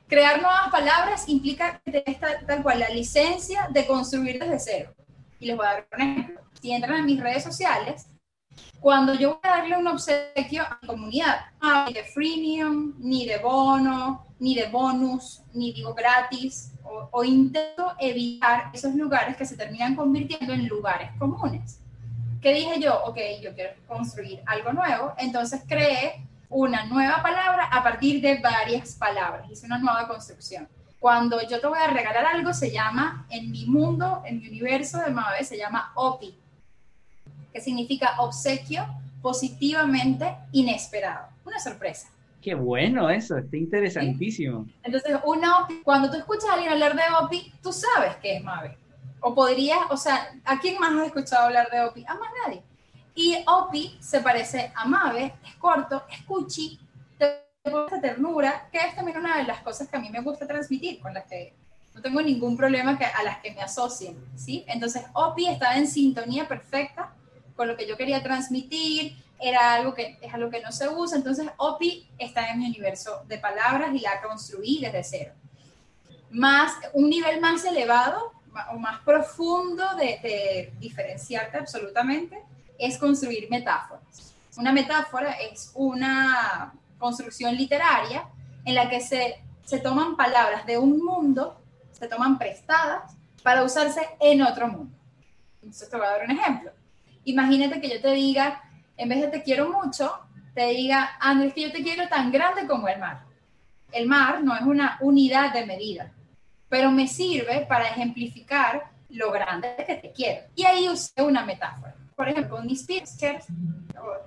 crear nuevas palabras implica que tenés tal, cual la licencia de construir desde cero. Y les voy a dar un ejemplo. Si entran en mis redes sociales, cuando yo voy a darle un obsequio a mi comunidad, ni de freemium, ni de bono, ni de bonus, ni digo gratis, o, o intento evitar esos lugares que se terminan convirtiendo en lugares comunes. ¿Qué dije yo? Ok, yo quiero construir algo nuevo, entonces creé una nueva palabra a partir de varias palabras, hice una nueva construcción. Cuando yo te voy a regalar algo, se llama, en mi mundo, en mi universo de Mabe, se llama OPI, que significa obsequio positivamente inesperado. Una sorpresa. Qué bueno eso, está interesantísimo. Entonces, una OPI, cuando tú escuchas a alguien hablar de OPI, tú sabes que es Mabe. O podrías, o sea, ¿a quién más has escuchado hablar de OPI? A más nadie. Y OPI se parece a Mabe, es corto, es cuchi, esta ternura, que es también una de las cosas que a mí me gusta transmitir, con las que no tengo ningún problema que, a las que me asocien, ¿sí? Entonces, OPI estaba en sintonía perfecta con lo que yo quería transmitir, era algo que es algo que no se usa, entonces OPI está en mi universo de palabras y la construí desde cero. Más, un nivel más elevado o más profundo de, de diferenciarte absolutamente es construir metáforas. Una metáfora es una construcción literaria en la que se, se toman palabras de un mundo, se toman prestadas para usarse en otro mundo. Entonces te voy a dar un ejemplo. Imagínate que yo te diga, en vez de te quiero mucho, te diga, Andrés, que yo te quiero tan grande como el mar. El mar no es una unidad de medida, pero me sirve para ejemplificar lo grande que te quiero. Y ahí usé una metáfora por ejemplo, mis pitchers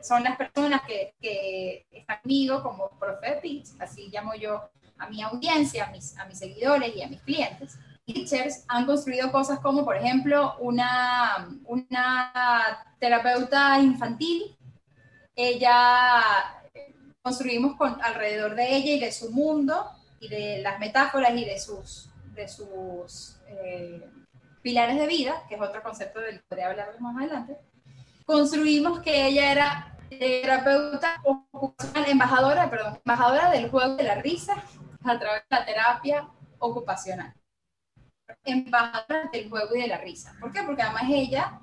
son las personas que, que están conmigo como profe pitch, así llamo yo a mi audiencia, a mis, a mis seguidores y a mis clientes. Pitchers han construido cosas como, por ejemplo, una, una terapeuta infantil. Ella construimos con, alrededor de ella y de su mundo y de las metáforas y de sus, de sus eh, pilares de vida, que es otro concepto del que podría hablar más adelante construimos que ella era terapeuta ocupacional, embajadora, perdón, embajadora del juego de la risa a través de la terapia ocupacional. Embajadora del juego y de la risa. ¿Por qué? Porque además ella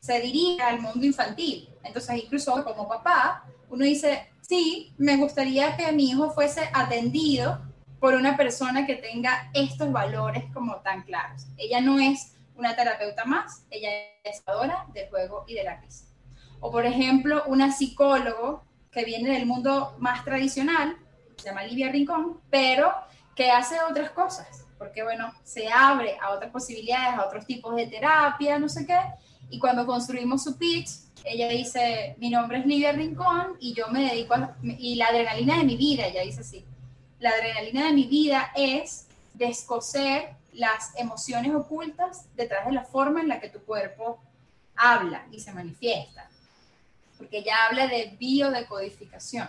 se dirige al mundo infantil. Entonces, incluso como papá, uno dice, sí, me gustaría que mi hijo fuese atendido por una persona que tenga estos valores como tan claros. Ella no es una terapeuta más, ella es adora del juego y de la risa. O por ejemplo, una psicólogo que viene del mundo más tradicional, se llama Livia Rincón, pero que hace otras cosas, porque bueno, se abre a otras posibilidades, a otros tipos de terapia, no sé qué, y cuando construimos su pitch, ella dice, mi nombre es Livia Rincón y yo me dedico a, y la adrenalina de mi vida, ella dice así, la adrenalina de mi vida es descoser las emociones ocultas detrás de la forma en la que tu cuerpo habla y se manifiesta. Porque ya habla de biodecodificación.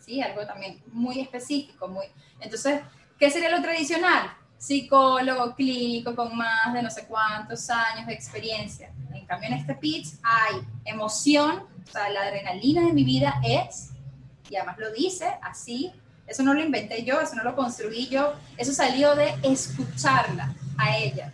¿Sí? Algo también muy específico. Muy... Entonces, ¿qué sería lo tradicional? Psicólogo clínico con más de no sé cuántos años de experiencia. En cambio, en este pitch hay emoción, o sea, la adrenalina de mi vida es, y además lo dice así, eso no lo inventé yo, eso no lo construí yo, eso salió de escucharla a ella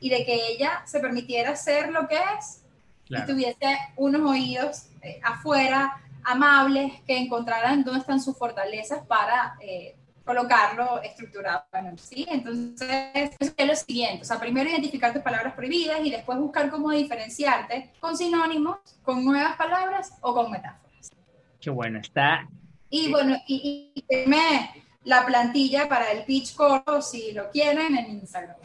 y de que ella se permitiera ser lo que es y tuviese unos oídos eh, afuera amables que encontraran dónde están sus fortalezas para eh, colocarlo estructurado. ¿sí? Entonces, es lo siguiente. O sea, primero identificar tus palabras prohibidas y después buscar cómo diferenciarte con sinónimos, con nuevas palabras o con metáforas. Qué bueno, está y bueno, y, y, la plantilla para el pitch corto si lo quieren en Instagram.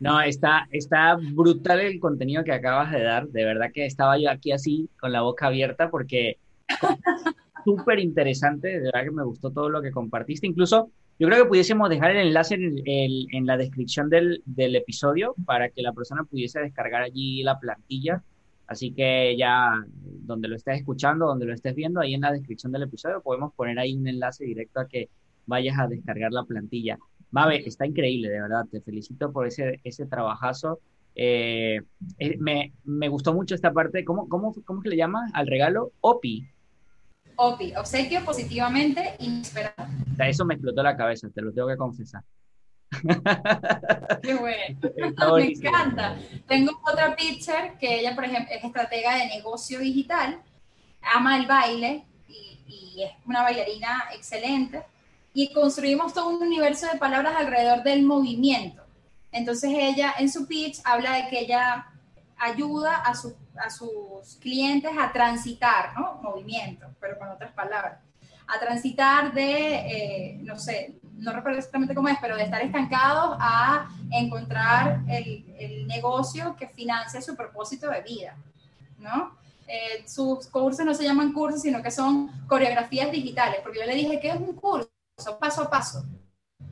No, está, está brutal el contenido que acabas de dar. De verdad que estaba yo aquí así con la boca abierta porque súper interesante. De verdad que me gustó todo lo que compartiste. Incluso Yo creo que pudiésemos dejar el enlace en, en la descripción del, del, episodio para que la persona pudiese descargar allí la plantilla. Así que ya donde lo estés escuchando, donde lo estés viendo, ahí en la descripción del episodio podemos poner ahí un enlace directo a que vayas a descargar la plantilla. Mabe, está increíble, de verdad. Te felicito por ese, ese trabajazo. Eh, eh, me, me, gustó mucho esta parte. ¿Cómo, cómo, cómo que le llama al regalo? OPI. OPI, obsequio positivamente inesperado. Eso me explotó la cabeza, te lo tengo que confesar. Qué bueno. me encanta. Tengo otra pitcher que ella, por ejemplo, es estratega de negocio digital, ama el baile y, y es una bailarina excelente. Y construimos todo un universo de palabras alrededor del movimiento. Entonces ella en su pitch habla de que ella ayuda a, a sus clientes a transitar, ¿no? Movimiento, pero con otras palabras. A transitar de, eh, no sé, no recuerdo exactamente cómo es, pero de estar estancados a encontrar el, el negocio que financia su propósito de vida, ¿no? Eh, sus cursos no se llaman cursos, sino que son coreografías digitales, porque yo le dije, ¿qué es un curso? Paso a paso.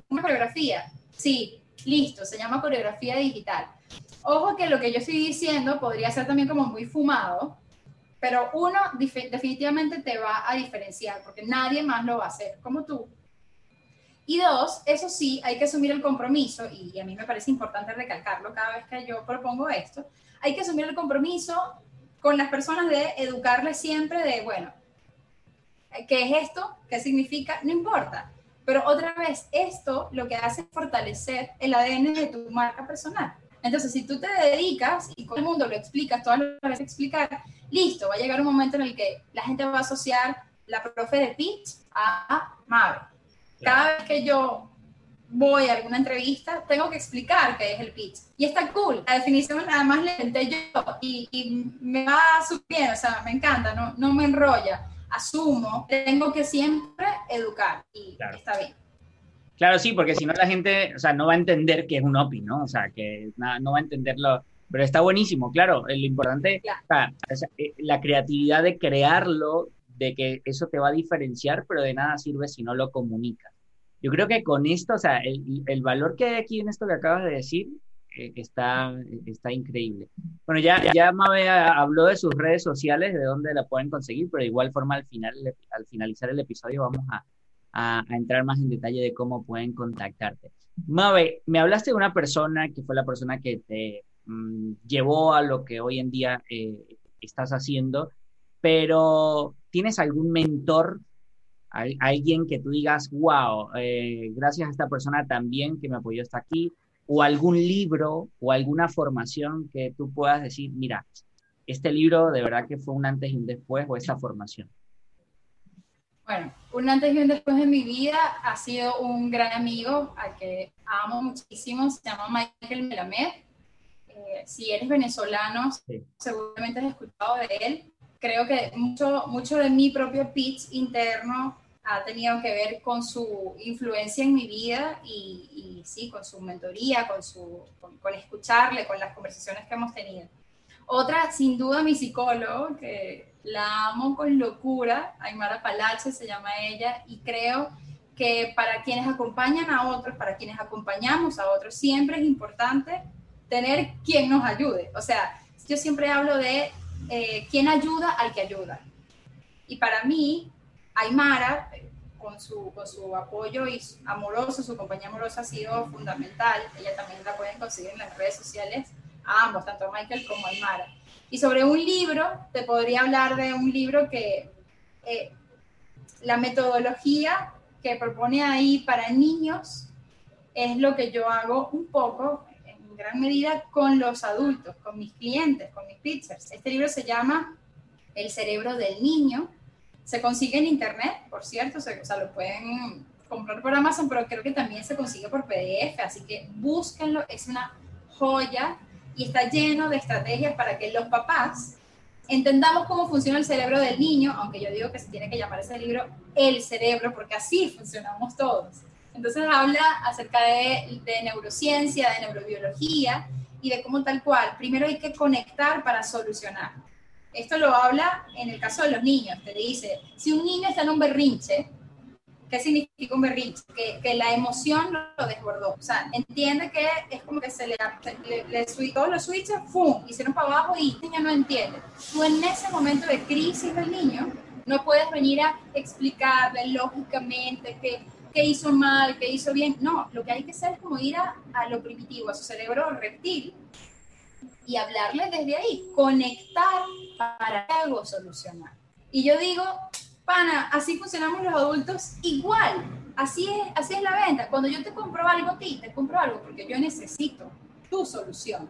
Una coreografía, sí, Listo, se llama coreografía digital. Ojo que lo que yo estoy diciendo podría ser también como muy fumado, pero uno definitivamente te va a diferenciar porque nadie más lo va a hacer como tú. Y dos, eso sí, hay que asumir el compromiso, y a mí me parece importante recalcarlo cada vez que yo propongo esto, hay que asumir el compromiso con las personas de educarles siempre de, bueno, ¿qué es esto? ¿Qué significa? No importa. Pero otra vez, esto lo que hace es fortalecer el ADN de tu marca personal. Entonces, si tú te dedicas y con el mundo lo explicas, todas las veces explicar, listo, va a llegar un momento en el que la gente va a asociar la profe de pitch a Mave. Cada vez que yo voy a alguna entrevista, tengo que explicar qué es el pitch. Y está cool. La definición además le inventé yo y, y me va bien, o sea, me encanta, no, no me enrolla asumo, tengo que siempre educar y está bien. Claro, sí, porque si no la gente, o sea, no va a entender que es un OPI, ¿no? O sea, que no, va a entenderlo, pero está buenísimo, claro, lo importante, es eh, la creatividad de crearlo, de que eso te va a diferenciar, pero de nada sirve si no lo comunicas. Yo creo que con esto, o sea, el, el valor que hay aquí en esto que acabas de decir eh, está, está increíble. Bueno, ya, ya Mabe habló de sus redes sociales, de dónde la pueden conseguir, pero de igual forma al, final, al finalizar el episodio vamos a, a, entrar más en detalle de cómo pueden contactarte. Mabe, me hablaste de una persona que fue la persona que te mm, llevó a lo que hoy en día eh, estás haciendo, pero ¿tienes algún mentor alguien que tú digas, wow, eh, gracias a esta persona también que me apoyó hasta aquí, o algún libro o alguna formación que tú puedas decir, mira, este libro de verdad que fue un antes y un después o esa formación? Bueno, un antes y un después de mi vida ha sido un gran amigo al que amo muchísimo, se llama Michael Melamed. Eh, si eres venezolano, seguramente has escuchado de él. Creo que mucho, mucho de mi propio pitch interno ha tenido que ver con su influencia en mi vida y, sí, con su mentoría, con, su, con, escucharle, con las conversaciones que hemos tenido. Otra, sin duda, mi psicólogo, que la amo con locura, Aymara Palache se llama ella, y creo que para quienes acompañan a otros, para quienes acompañamos a otros, siempre es importante tener quien nos ayude. O sea, yo siempre hablo de eh, quién ayuda al que ayuda. Y para mí, Aymara, con su, con su apoyo y amoroso, su compañía amorosa ha sido fundamental. Ella también la pueden conseguir en las redes sociales, a ambos, tanto Michael como Aymara. Y sobre un libro, te podría hablar de un libro que eh, la metodología que propone ahí para niños es lo que yo hago un poco, gran medida, con los adultos, con mis clientes, con mis pitchers. Este libro se llama El cerebro del niño se consigue en internet, por cierto, o sea, lo pueden comprar por Amazon, pero creo que también se consigue por PDF, así que búsquenlo, es una joya y está lleno de estrategias para que los papás entendamos cómo funciona el cerebro del niño, aunque yo digo que se tiene que llamar ese libro el cerebro, porque así funcionamos todos. Entonces habla acerca de, de neurociencia, de neurobiología y de cómo tal cual, primero hay que conectar para solucionar. Esto lo habla en el caso de los niños, te dice, si un niño está en un berrinche, ¿Qué significa un berrinche? Que, que, la emoción lo desbordó. O sea, entiende que es como que se le, le, le todos los switches, ¡fum! Hicieron para abajo y el niño no entiende. Tú en ese momento de crisis del niño, no puedes venir a explicarle lógicamente que qué hizo mal, qué hizo bien. No, lo que hay que hacer es como ir a, lo primitivo, a su cerebro reptil y hablarle desde ahí, conectar para algo solucionar. Y yo digo, pana, así funcionamos los adultos igual. Así es, así es la venta. Cuando yo te compro algo a ti, te compro algo porque yo necesito tu solución.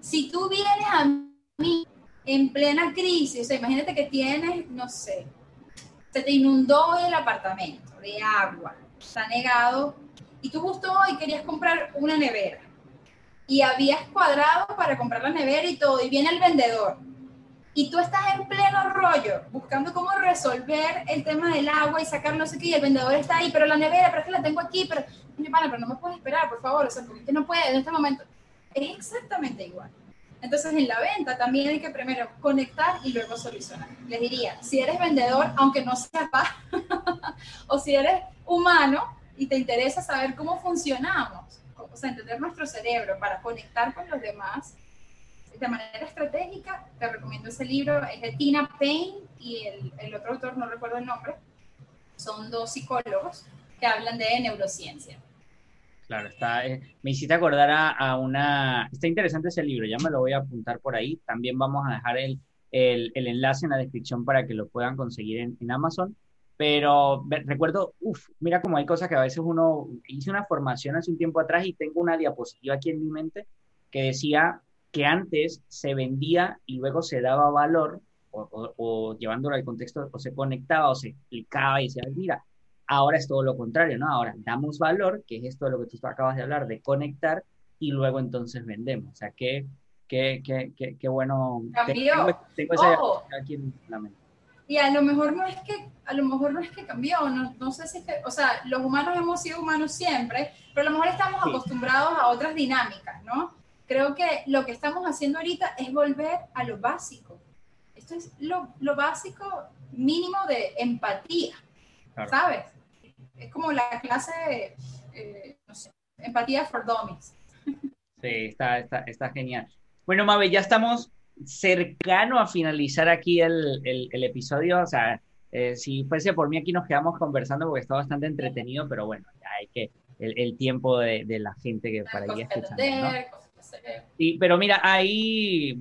Si tú vienes a mí en plena crisis, o sea, imagínate que tienes, no sé, se te inundó el apartamento de agua, está negado, y tú justo hoy querías comprar una nevera y habías cuadrado para comprar la nevera y todo, y viene el vendedor y tú estás en pleno rollo buscando cómo resolver el tema del agua y sacar no sé qué, y el vendedor está ahí, pero la nevera, pero es que la tengo aquí, pero, pero no me puedes esperar, por favor, o sea, porque no puede en este momento. Es exactamente igual. Entonces, en la venta también hay que primero conectar y luego solucionar. Les diría, si eres vendedor, aunque no sepas, o si eres humano y te interesa saber cómo funcionamos, o sea, entender nuestro cerebro para conectar con los demás, de manera estratégica, te recomiendo ese libro, es de Tina Payne y el, el otro autor, no recuerdo el nombre, son dos psicólogos que hablan de neurociencia. Claro, está, eh, me hiciste acordar a, una... Está interesante ese libro, ya me lo voy a apuntar por ahí. También vamos a dejar el, el, enlace en la descripción para que lo puedan conseguir en, Amazon. Pero recuerdo, uff, mira como hay cosas que a veces uno... Hice una formación hace un tiempo atrás y tengo una diapositiva aquí en mi mente que decía que antes se vendía y luego se daba valor, o, llevándolo al contexto, o se conectaba o se explicaba y decía, mira, ahora es todo lo contrario, ¿no? Ahora damos valor, que es esto de lo que tú acabas de hablar, de conectar, y luego entonces vendemos. O sea, qué, qué, qué, qué, bueno. Cambió. Tengo, esa aquí en la mente. Y a lo mejor no es que, a lo mejor no es que cambió, no, no sé si es que, o sea, los humanos hemos sido humanos siempre, pero a lo mejor estamos acostumbrados a otras dinámicas, ¿no? creo que lo que estamos haciendo ahorita es volver a lo básico. Esto es lo, lo básico mínimo de empatía, ¿sabes? Es como la clase de, eh, no sé, empatía for dummies. Sí, está, está, está genial. Bueno, Mabe, ya estamos cercano a finalizar aquí el, el, el episodio. O sea, eh, si fuese por mí aquí nos quedamos conversando porque está bastante entretenido, pero bueno, ya hay que el, el tiempo de, de, la gente que para ir escuchando. ¿no? Sí, pero mira, ahí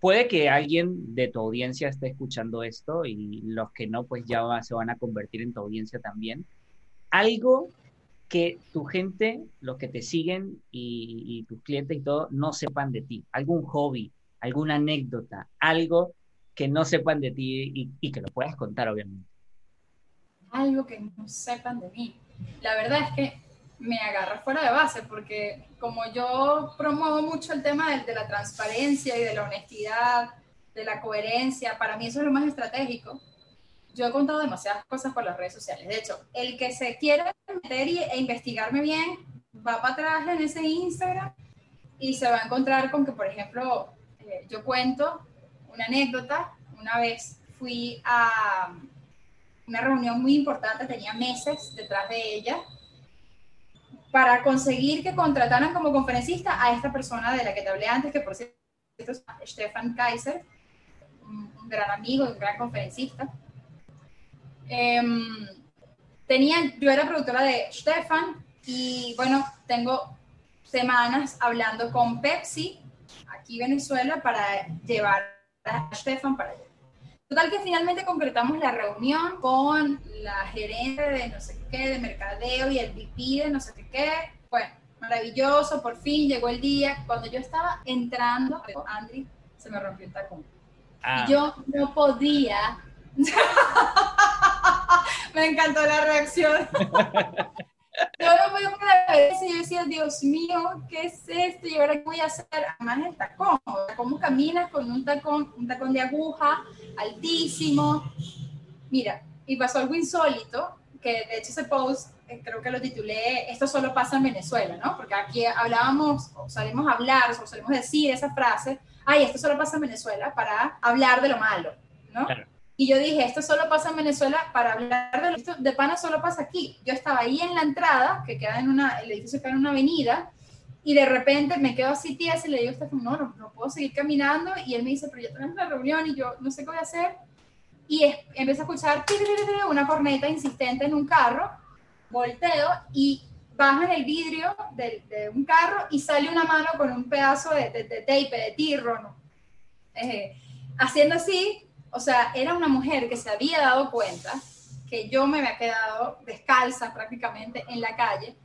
puede que alguien de tu audiencia esté escuchando esto y los que no, pues ya se van a convertir en tu audiencia también. Algo que tu gente, los que te siguen y, tus clientes y todo, no sepan de ti. Algún hobby, alguna anécdota, algo que no sepan de ti y, que lo puedas contar, obviamente. Algo que no sepan de mí. La verdad es que me agarra fuera de base, porque como yo promuevo mucho el tema de, la transparencia y de la honestidad, de la coherencia, para mí eso es lo más estratégico. Yo he contado demasiadas cosas por las redes sociales. De hecho, el que se quiere meter y, e investigarme bien, va para atrás en ese Instagram y se va a encontrar con que, por ejemplo, eh, yo cuento una anécdota. Una vez fui a una reunión muy importante, tenía meses detrás de ella para conseguir que contrataran como conferencista a esta persona de la que te hablé antes, que por cierto es Stefan Kaiser, un, gran amigo, un gran conferencista. Eh, tenía, yo era productora de Stefan y bueno, tengo semanas hablando con Pepsi aquí en Venezuela para llevar a Stefan para allá. Total que finalmente concretamos la reunión con la gerente de no sé qué, de mercadeo y el VP de no sé qué. Bueno, maravilloso, por fin llegó el día. Cuando yo estaba entrando, Andri, se me rompió el tacón. Ah. Y yo no podía. me encantó la reacción. Yo no podía ver y yo decía, Dios mío, ¿qué es esto? ¿Y ahora qué voy a hacer? Además el tacón, ¿cómo caminas con un tacón, un tacón de aguja altísimo? Mira, y pasó algo insólito, que de hecho ese post eh, creo que lo titulé Esto solo pasa en Venezuela, ¿no? Porque aquí hablábamos, o salimos a hablar, o salimos a decir esa frase, ay, esto solo pasa en Venezuela, para hablar de lo malo, ¿no? Y yo dije, esto solo pasa en Venezuela para hablar de esto de pana solo pasa aquí. Yo estaba ahí en la entrada, que queda en una, el edificio queda en una avenida, y de repente me quedo así tía y le digo no, no, no puedo seguir caminando, y él me dice, pero ya tenemos la reunión, y yo no sé qué voy a hacer, y es, empiezo a escuchar una corneta insistente en un carro, volteo, y bajan el vidrio de, de, un carro y sale una mano con un pedazo de, de, de tape, de tirro, ¿no? eh, haciendo así, o sea, era una mujer que se había dado cuenta que yo me había quedado descalza prácticamente en la calle.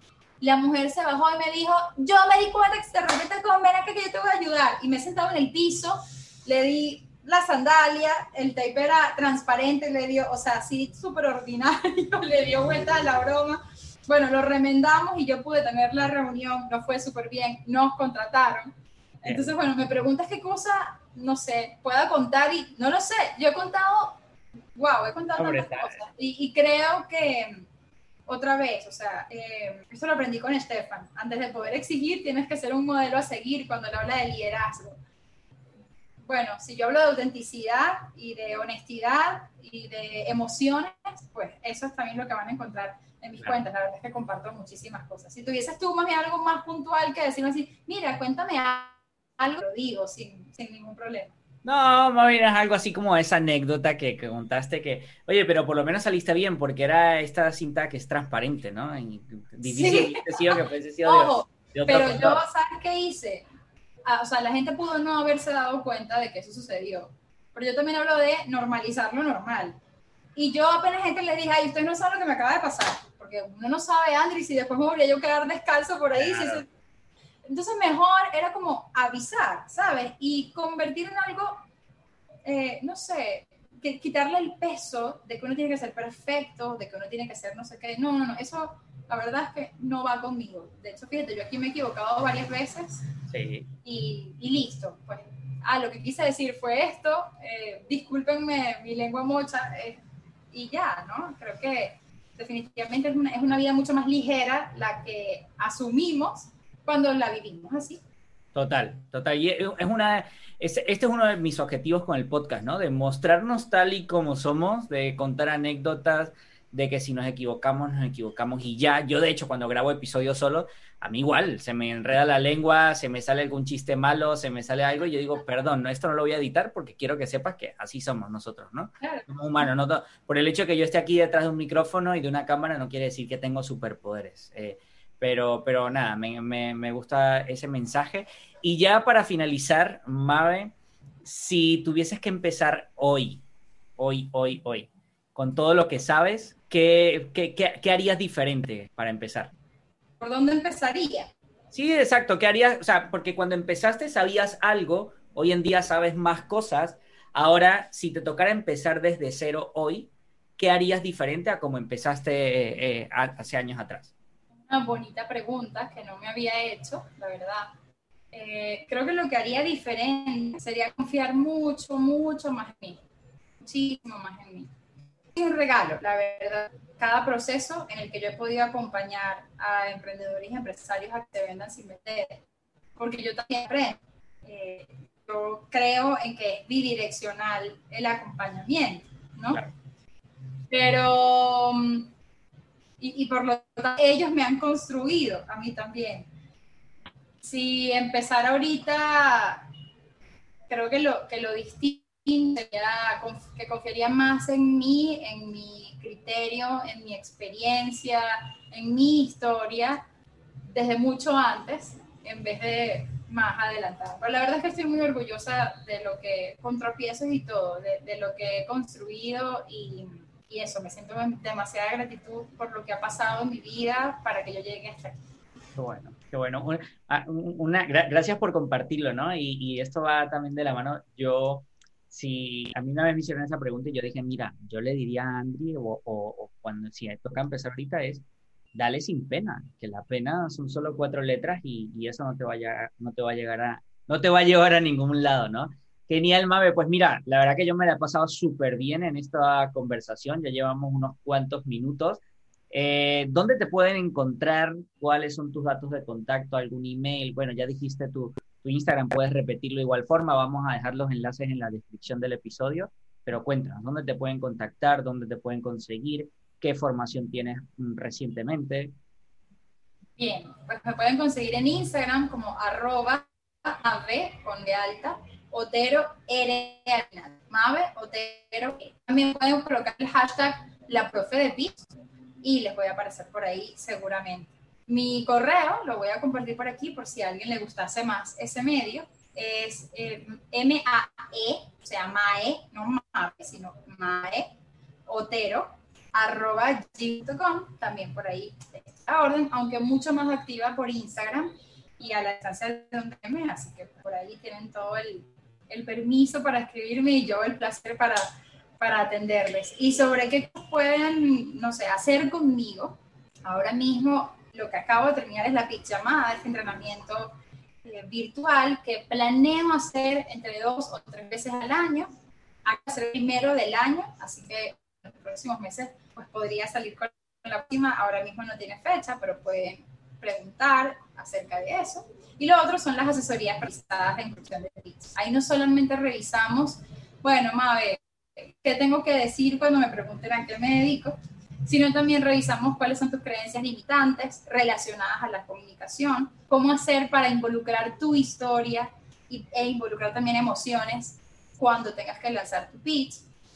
La mujer se bajó y me dijo, yo me di cuenta que de repente con ven que yo te voy a ayudar. Y me he sentado en el piso, le di la sandalia, el tape era transparente, le dio, o sea, así súper ordinario, le dio vuelta a la broma. Bueno, lo remendamos y yo pude tener la reunión, no fue súper bien, nos contrataron. Entonces, bueno, me preguntas qué cosa no sé, pueda contar y no lo sé, yo he contado, wow, he contado tantas cosas y, creo que otra vez, o sea, eh, esto lo aprendí con Estefan, antes de poder exigir tienes que ser un modelo a seguir cuando él habla de liderazgo. Bueno, si yo hablo de autenticidad y de honestidad y de emociones, pues eso es también lo que van a encontrar en mis cuentas. La verdad es que comparto muchísimas cosas. Si tuvieses tú más bien algo más puntual que decirme así, mira, cuéntame algo, lo digo sin, sin ningún problema. No, más bien es algo así como esa anécdota que, contaste que, oye, pero por lo menos saliste bien porque era esta cinta que es transparente, ¿no? Y difícil sí. sido que fuese sido Ojo, de, pero yo, ¿sabes qué hice? Ah, o sea, la gente pudo no haberse dado cuenta de que eso sucedió. Pero yo también hablo de normalizar lo normal. Y yo apenas gente le dije, ay, usted no sabe lo que me acaba de pasar. Porque uno no sabe, Andri, si después me volví a yo quedar descalzo por ahí, si entonces mejor era como avisar, ¿sabes? Y convertir en algo, eh, no sé, que, quitarle el peso de que uno tiene que ser perfecto, de que uno tiene que ser no sé qué. No, no, no, eso la verdad es que no va conmigo. De hecho, fíjate, yo aquí me he equivocado varias veces sí. y, y, listo. Pues, ah, lo que quise decir fue esto, eh, discúlpenme mi lengua mocha eh, y ya, ¿no? Creo que definitivamente es una, es una vida mucho más ligera la que asumimos cuando la vivimos así. Total, total. Y es una, este es uno de mis objetivos con el podcast, ¿no? De mostrarnos tal y como somos, de contar anécdotas, de que si nos equivocamos, nos equivocamos y ya. Yo, de hecho, cuando grabo episodios solo, a mí igual, se me enreda la lengua, se me sale algún chiste malo, se me sale algo y yo digo, perdón, no, esto no lo voy a editar porque quiero que sepas que así somos nosotros, ¿no? Claro. Como humanos, ¿no? Por el hecho de que yo esté aquí detrás de un micrófono y de una cámara no quiere decir que tengo superpoderes. Eh, pero, pero nada, me, me, gusta ese mensaje. Y ya para finalizar, Mabe, si tuvieses que empezar hoy, hoy, hoy, hoy, con todo lo que sabes, ¿qué, qué, qué, harías diferente para empezar? ¿Por dónde empezaría? Sí, exacto. ¿Qué harías? O sea, porque cuando empezaste sabías algo, hoy en día sabes más cosas. Ahora, si te tocara empezar desde cero hoy, ¿qué harías diferente a como empezaste eh, eh, hace años atrás? Una bonita pregunta que no me había hecho, la verdad. Eh, creo que lo que haría diferente sería confiar mucho, mucho más en mí, muchísimo más en mí. Es un regalo, la verdad, cada proceso en el que yo he podido acompañar a emprendedores y empresarios a que se vendan sin vender, porque yo también aprendo. Eh, yo creo en que es bidireccional el acompañamiento, ¿no? Pero mm, y, por lo tanto ellos me han construido a mí también. Si empezar ahorita, creo que lo, que lo distinto sería que confiaría más en mí, en mi criterio, en mi experiencia, en mi historia, desde mucho antes, en vez de más adelantada. Pero la verdad es que estoy muy orgullosa de lo que, con tropiezos y todo, de, de lo que he construido y, y eso, me siento demasiada gratitud por lo que ha pasado en mi vida para que yo llegue hasta aquí. Qué bueno, qué bueno. Una, ah, gracias por compartirlo, ¿no? Y, y, esto va también de la mano. Yo, si a mí una vez me hicieron esa pregunta y yo dije, mira, yo le diría a Andri, o, o, cuando si toca empezar ahorita, es dale sin pena, que la pena son solo cuatro letras y, y eso no te, vaya, no te va a llegar a, no te va a llevar a ningún lado, ¿no? Genial, Mabe. Pues mira, la verdad que yo me la he pasado súper bien en esta conversación. Ya llevamos unos cuantos minutos. Eh, ¿Dónde te pueden encontrar? ¿Cuáles son tus datos de contacto? ¿Algún email? Bueno, ya dijiste tu, tu Instagram, puedes repetirlo de igual forma. Vamos a dejar los enlaces en la descripción del episodio. pero cuéntanos, ¿dónde te pueden contactar? ¿Dónde te pueden conseguir? ¿Qué formación tienes mm, recientemente? Bien, pues me pueden conseguir en Instagram como arroba ave con de alta Otero R Mave Otero. También pueden colocar el hashtag la profe de PIS y les voy a aparecer por ahí seguramente. Mi correo lo voy a compartir por aquí por si a alguien le gustase más ese medio. Es eh, M-A-E, o sea, MAE, no MAE, sino MAE, Otero, arroba gmail.com, también por ahí esta orden, aunque mucho más activa por Instagram y a la distancia de donde me, así que por ahí tienen todo el, el permiso para escribirme y yo el placer para, para atenderles. Y sobre qué pueden, no sé, hacer conmigo, ahora mismo lo que acabo de terminar es la llamada, este entrenamiento eh, virtual que planeo hacer entre dos o tres veces al año. Que hacer primero del año, así que en los próximos meses pues podría salir con la última. Ahora mismo no tiene fecha, pero pueden preguntar acerca de eso. Y lo otro son las asesorías prestadas en cuestión de tips. Ahí no solamente revisamos, bueno, Mabe, ¿qué tengo que decir cuando me pregunten a qué me dedico? Sino también revisamos cuáles son tus creencias limitantes relacionadas a la comunicación, cómo hacer para involucrar tu historia e involucrar también emociones cuando tengas que lanzar tu pitch,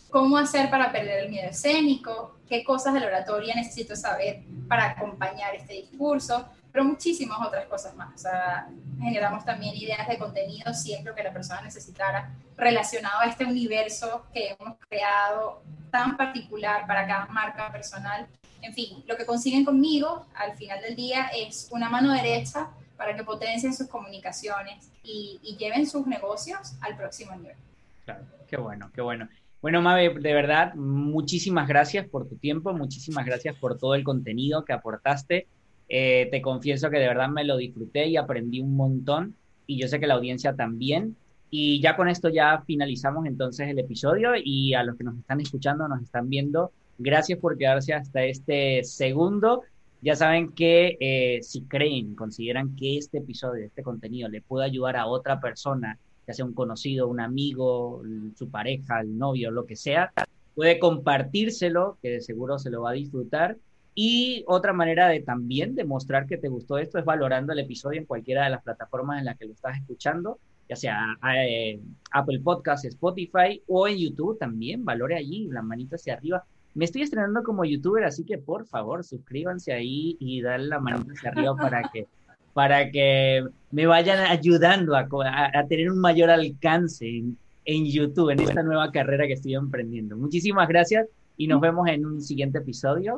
cómo hacer para perder el miedo escénico, qué cosas de la oratoria necesito saber para acompañar este discurso, pero muchísimas otras cosas más. O sea, generamos también ideas de contenido si es lo que la persona necesitara relacionado a este universo que hemos creado tan particular para cada marca personal. En fin, lo que consiguen conmigo al final del día es una mano derecha para que potencien sus comunicaciones y, y lleven sus negocios al próximo nivel. Claro, qué bueno, qué bueno. Bueno, Mabe, de verdad, muchísimas gracias por tu tiempo, muchísimas gracias por todo el contenido que aportaste. Eh, te confieso que de verdad me lo disfruté y aprendí un montón y yo sé que la audiencia también. Y ya con esto ya finalizamos entonces el episodio y a los que nos están escuchando, nos están viendo, gracias por quedarse hasta este segundo. Ya saben que eh, si creen, consideran que este episodio, este contenido le puede ayudar a otra persona, ya sea un conocido, un amigo, su pareja, el novio, lo que sea, puede compartírselo, que de seguro se lo va a disfrutar y otra manera de también demostrar que te gustó esto es valorando el episodio en cualquiera de las plataformas en las que lo estás escuchando, ya sea eh, Apple Podcasts, Spotify o en YouTube también, valore allí, la manita hacia arriba. Me estoy estrenando como youtuber, así que por favor suscríbanse ahí y dale la manita hacia arriba para que, para que me vayan ayudando a, a, tener un mayor alcance en, en YouTube, en esta nueva carrera que estoy emprendiendo. Muchísimas gracias y nos vemos en un siguiente episodio.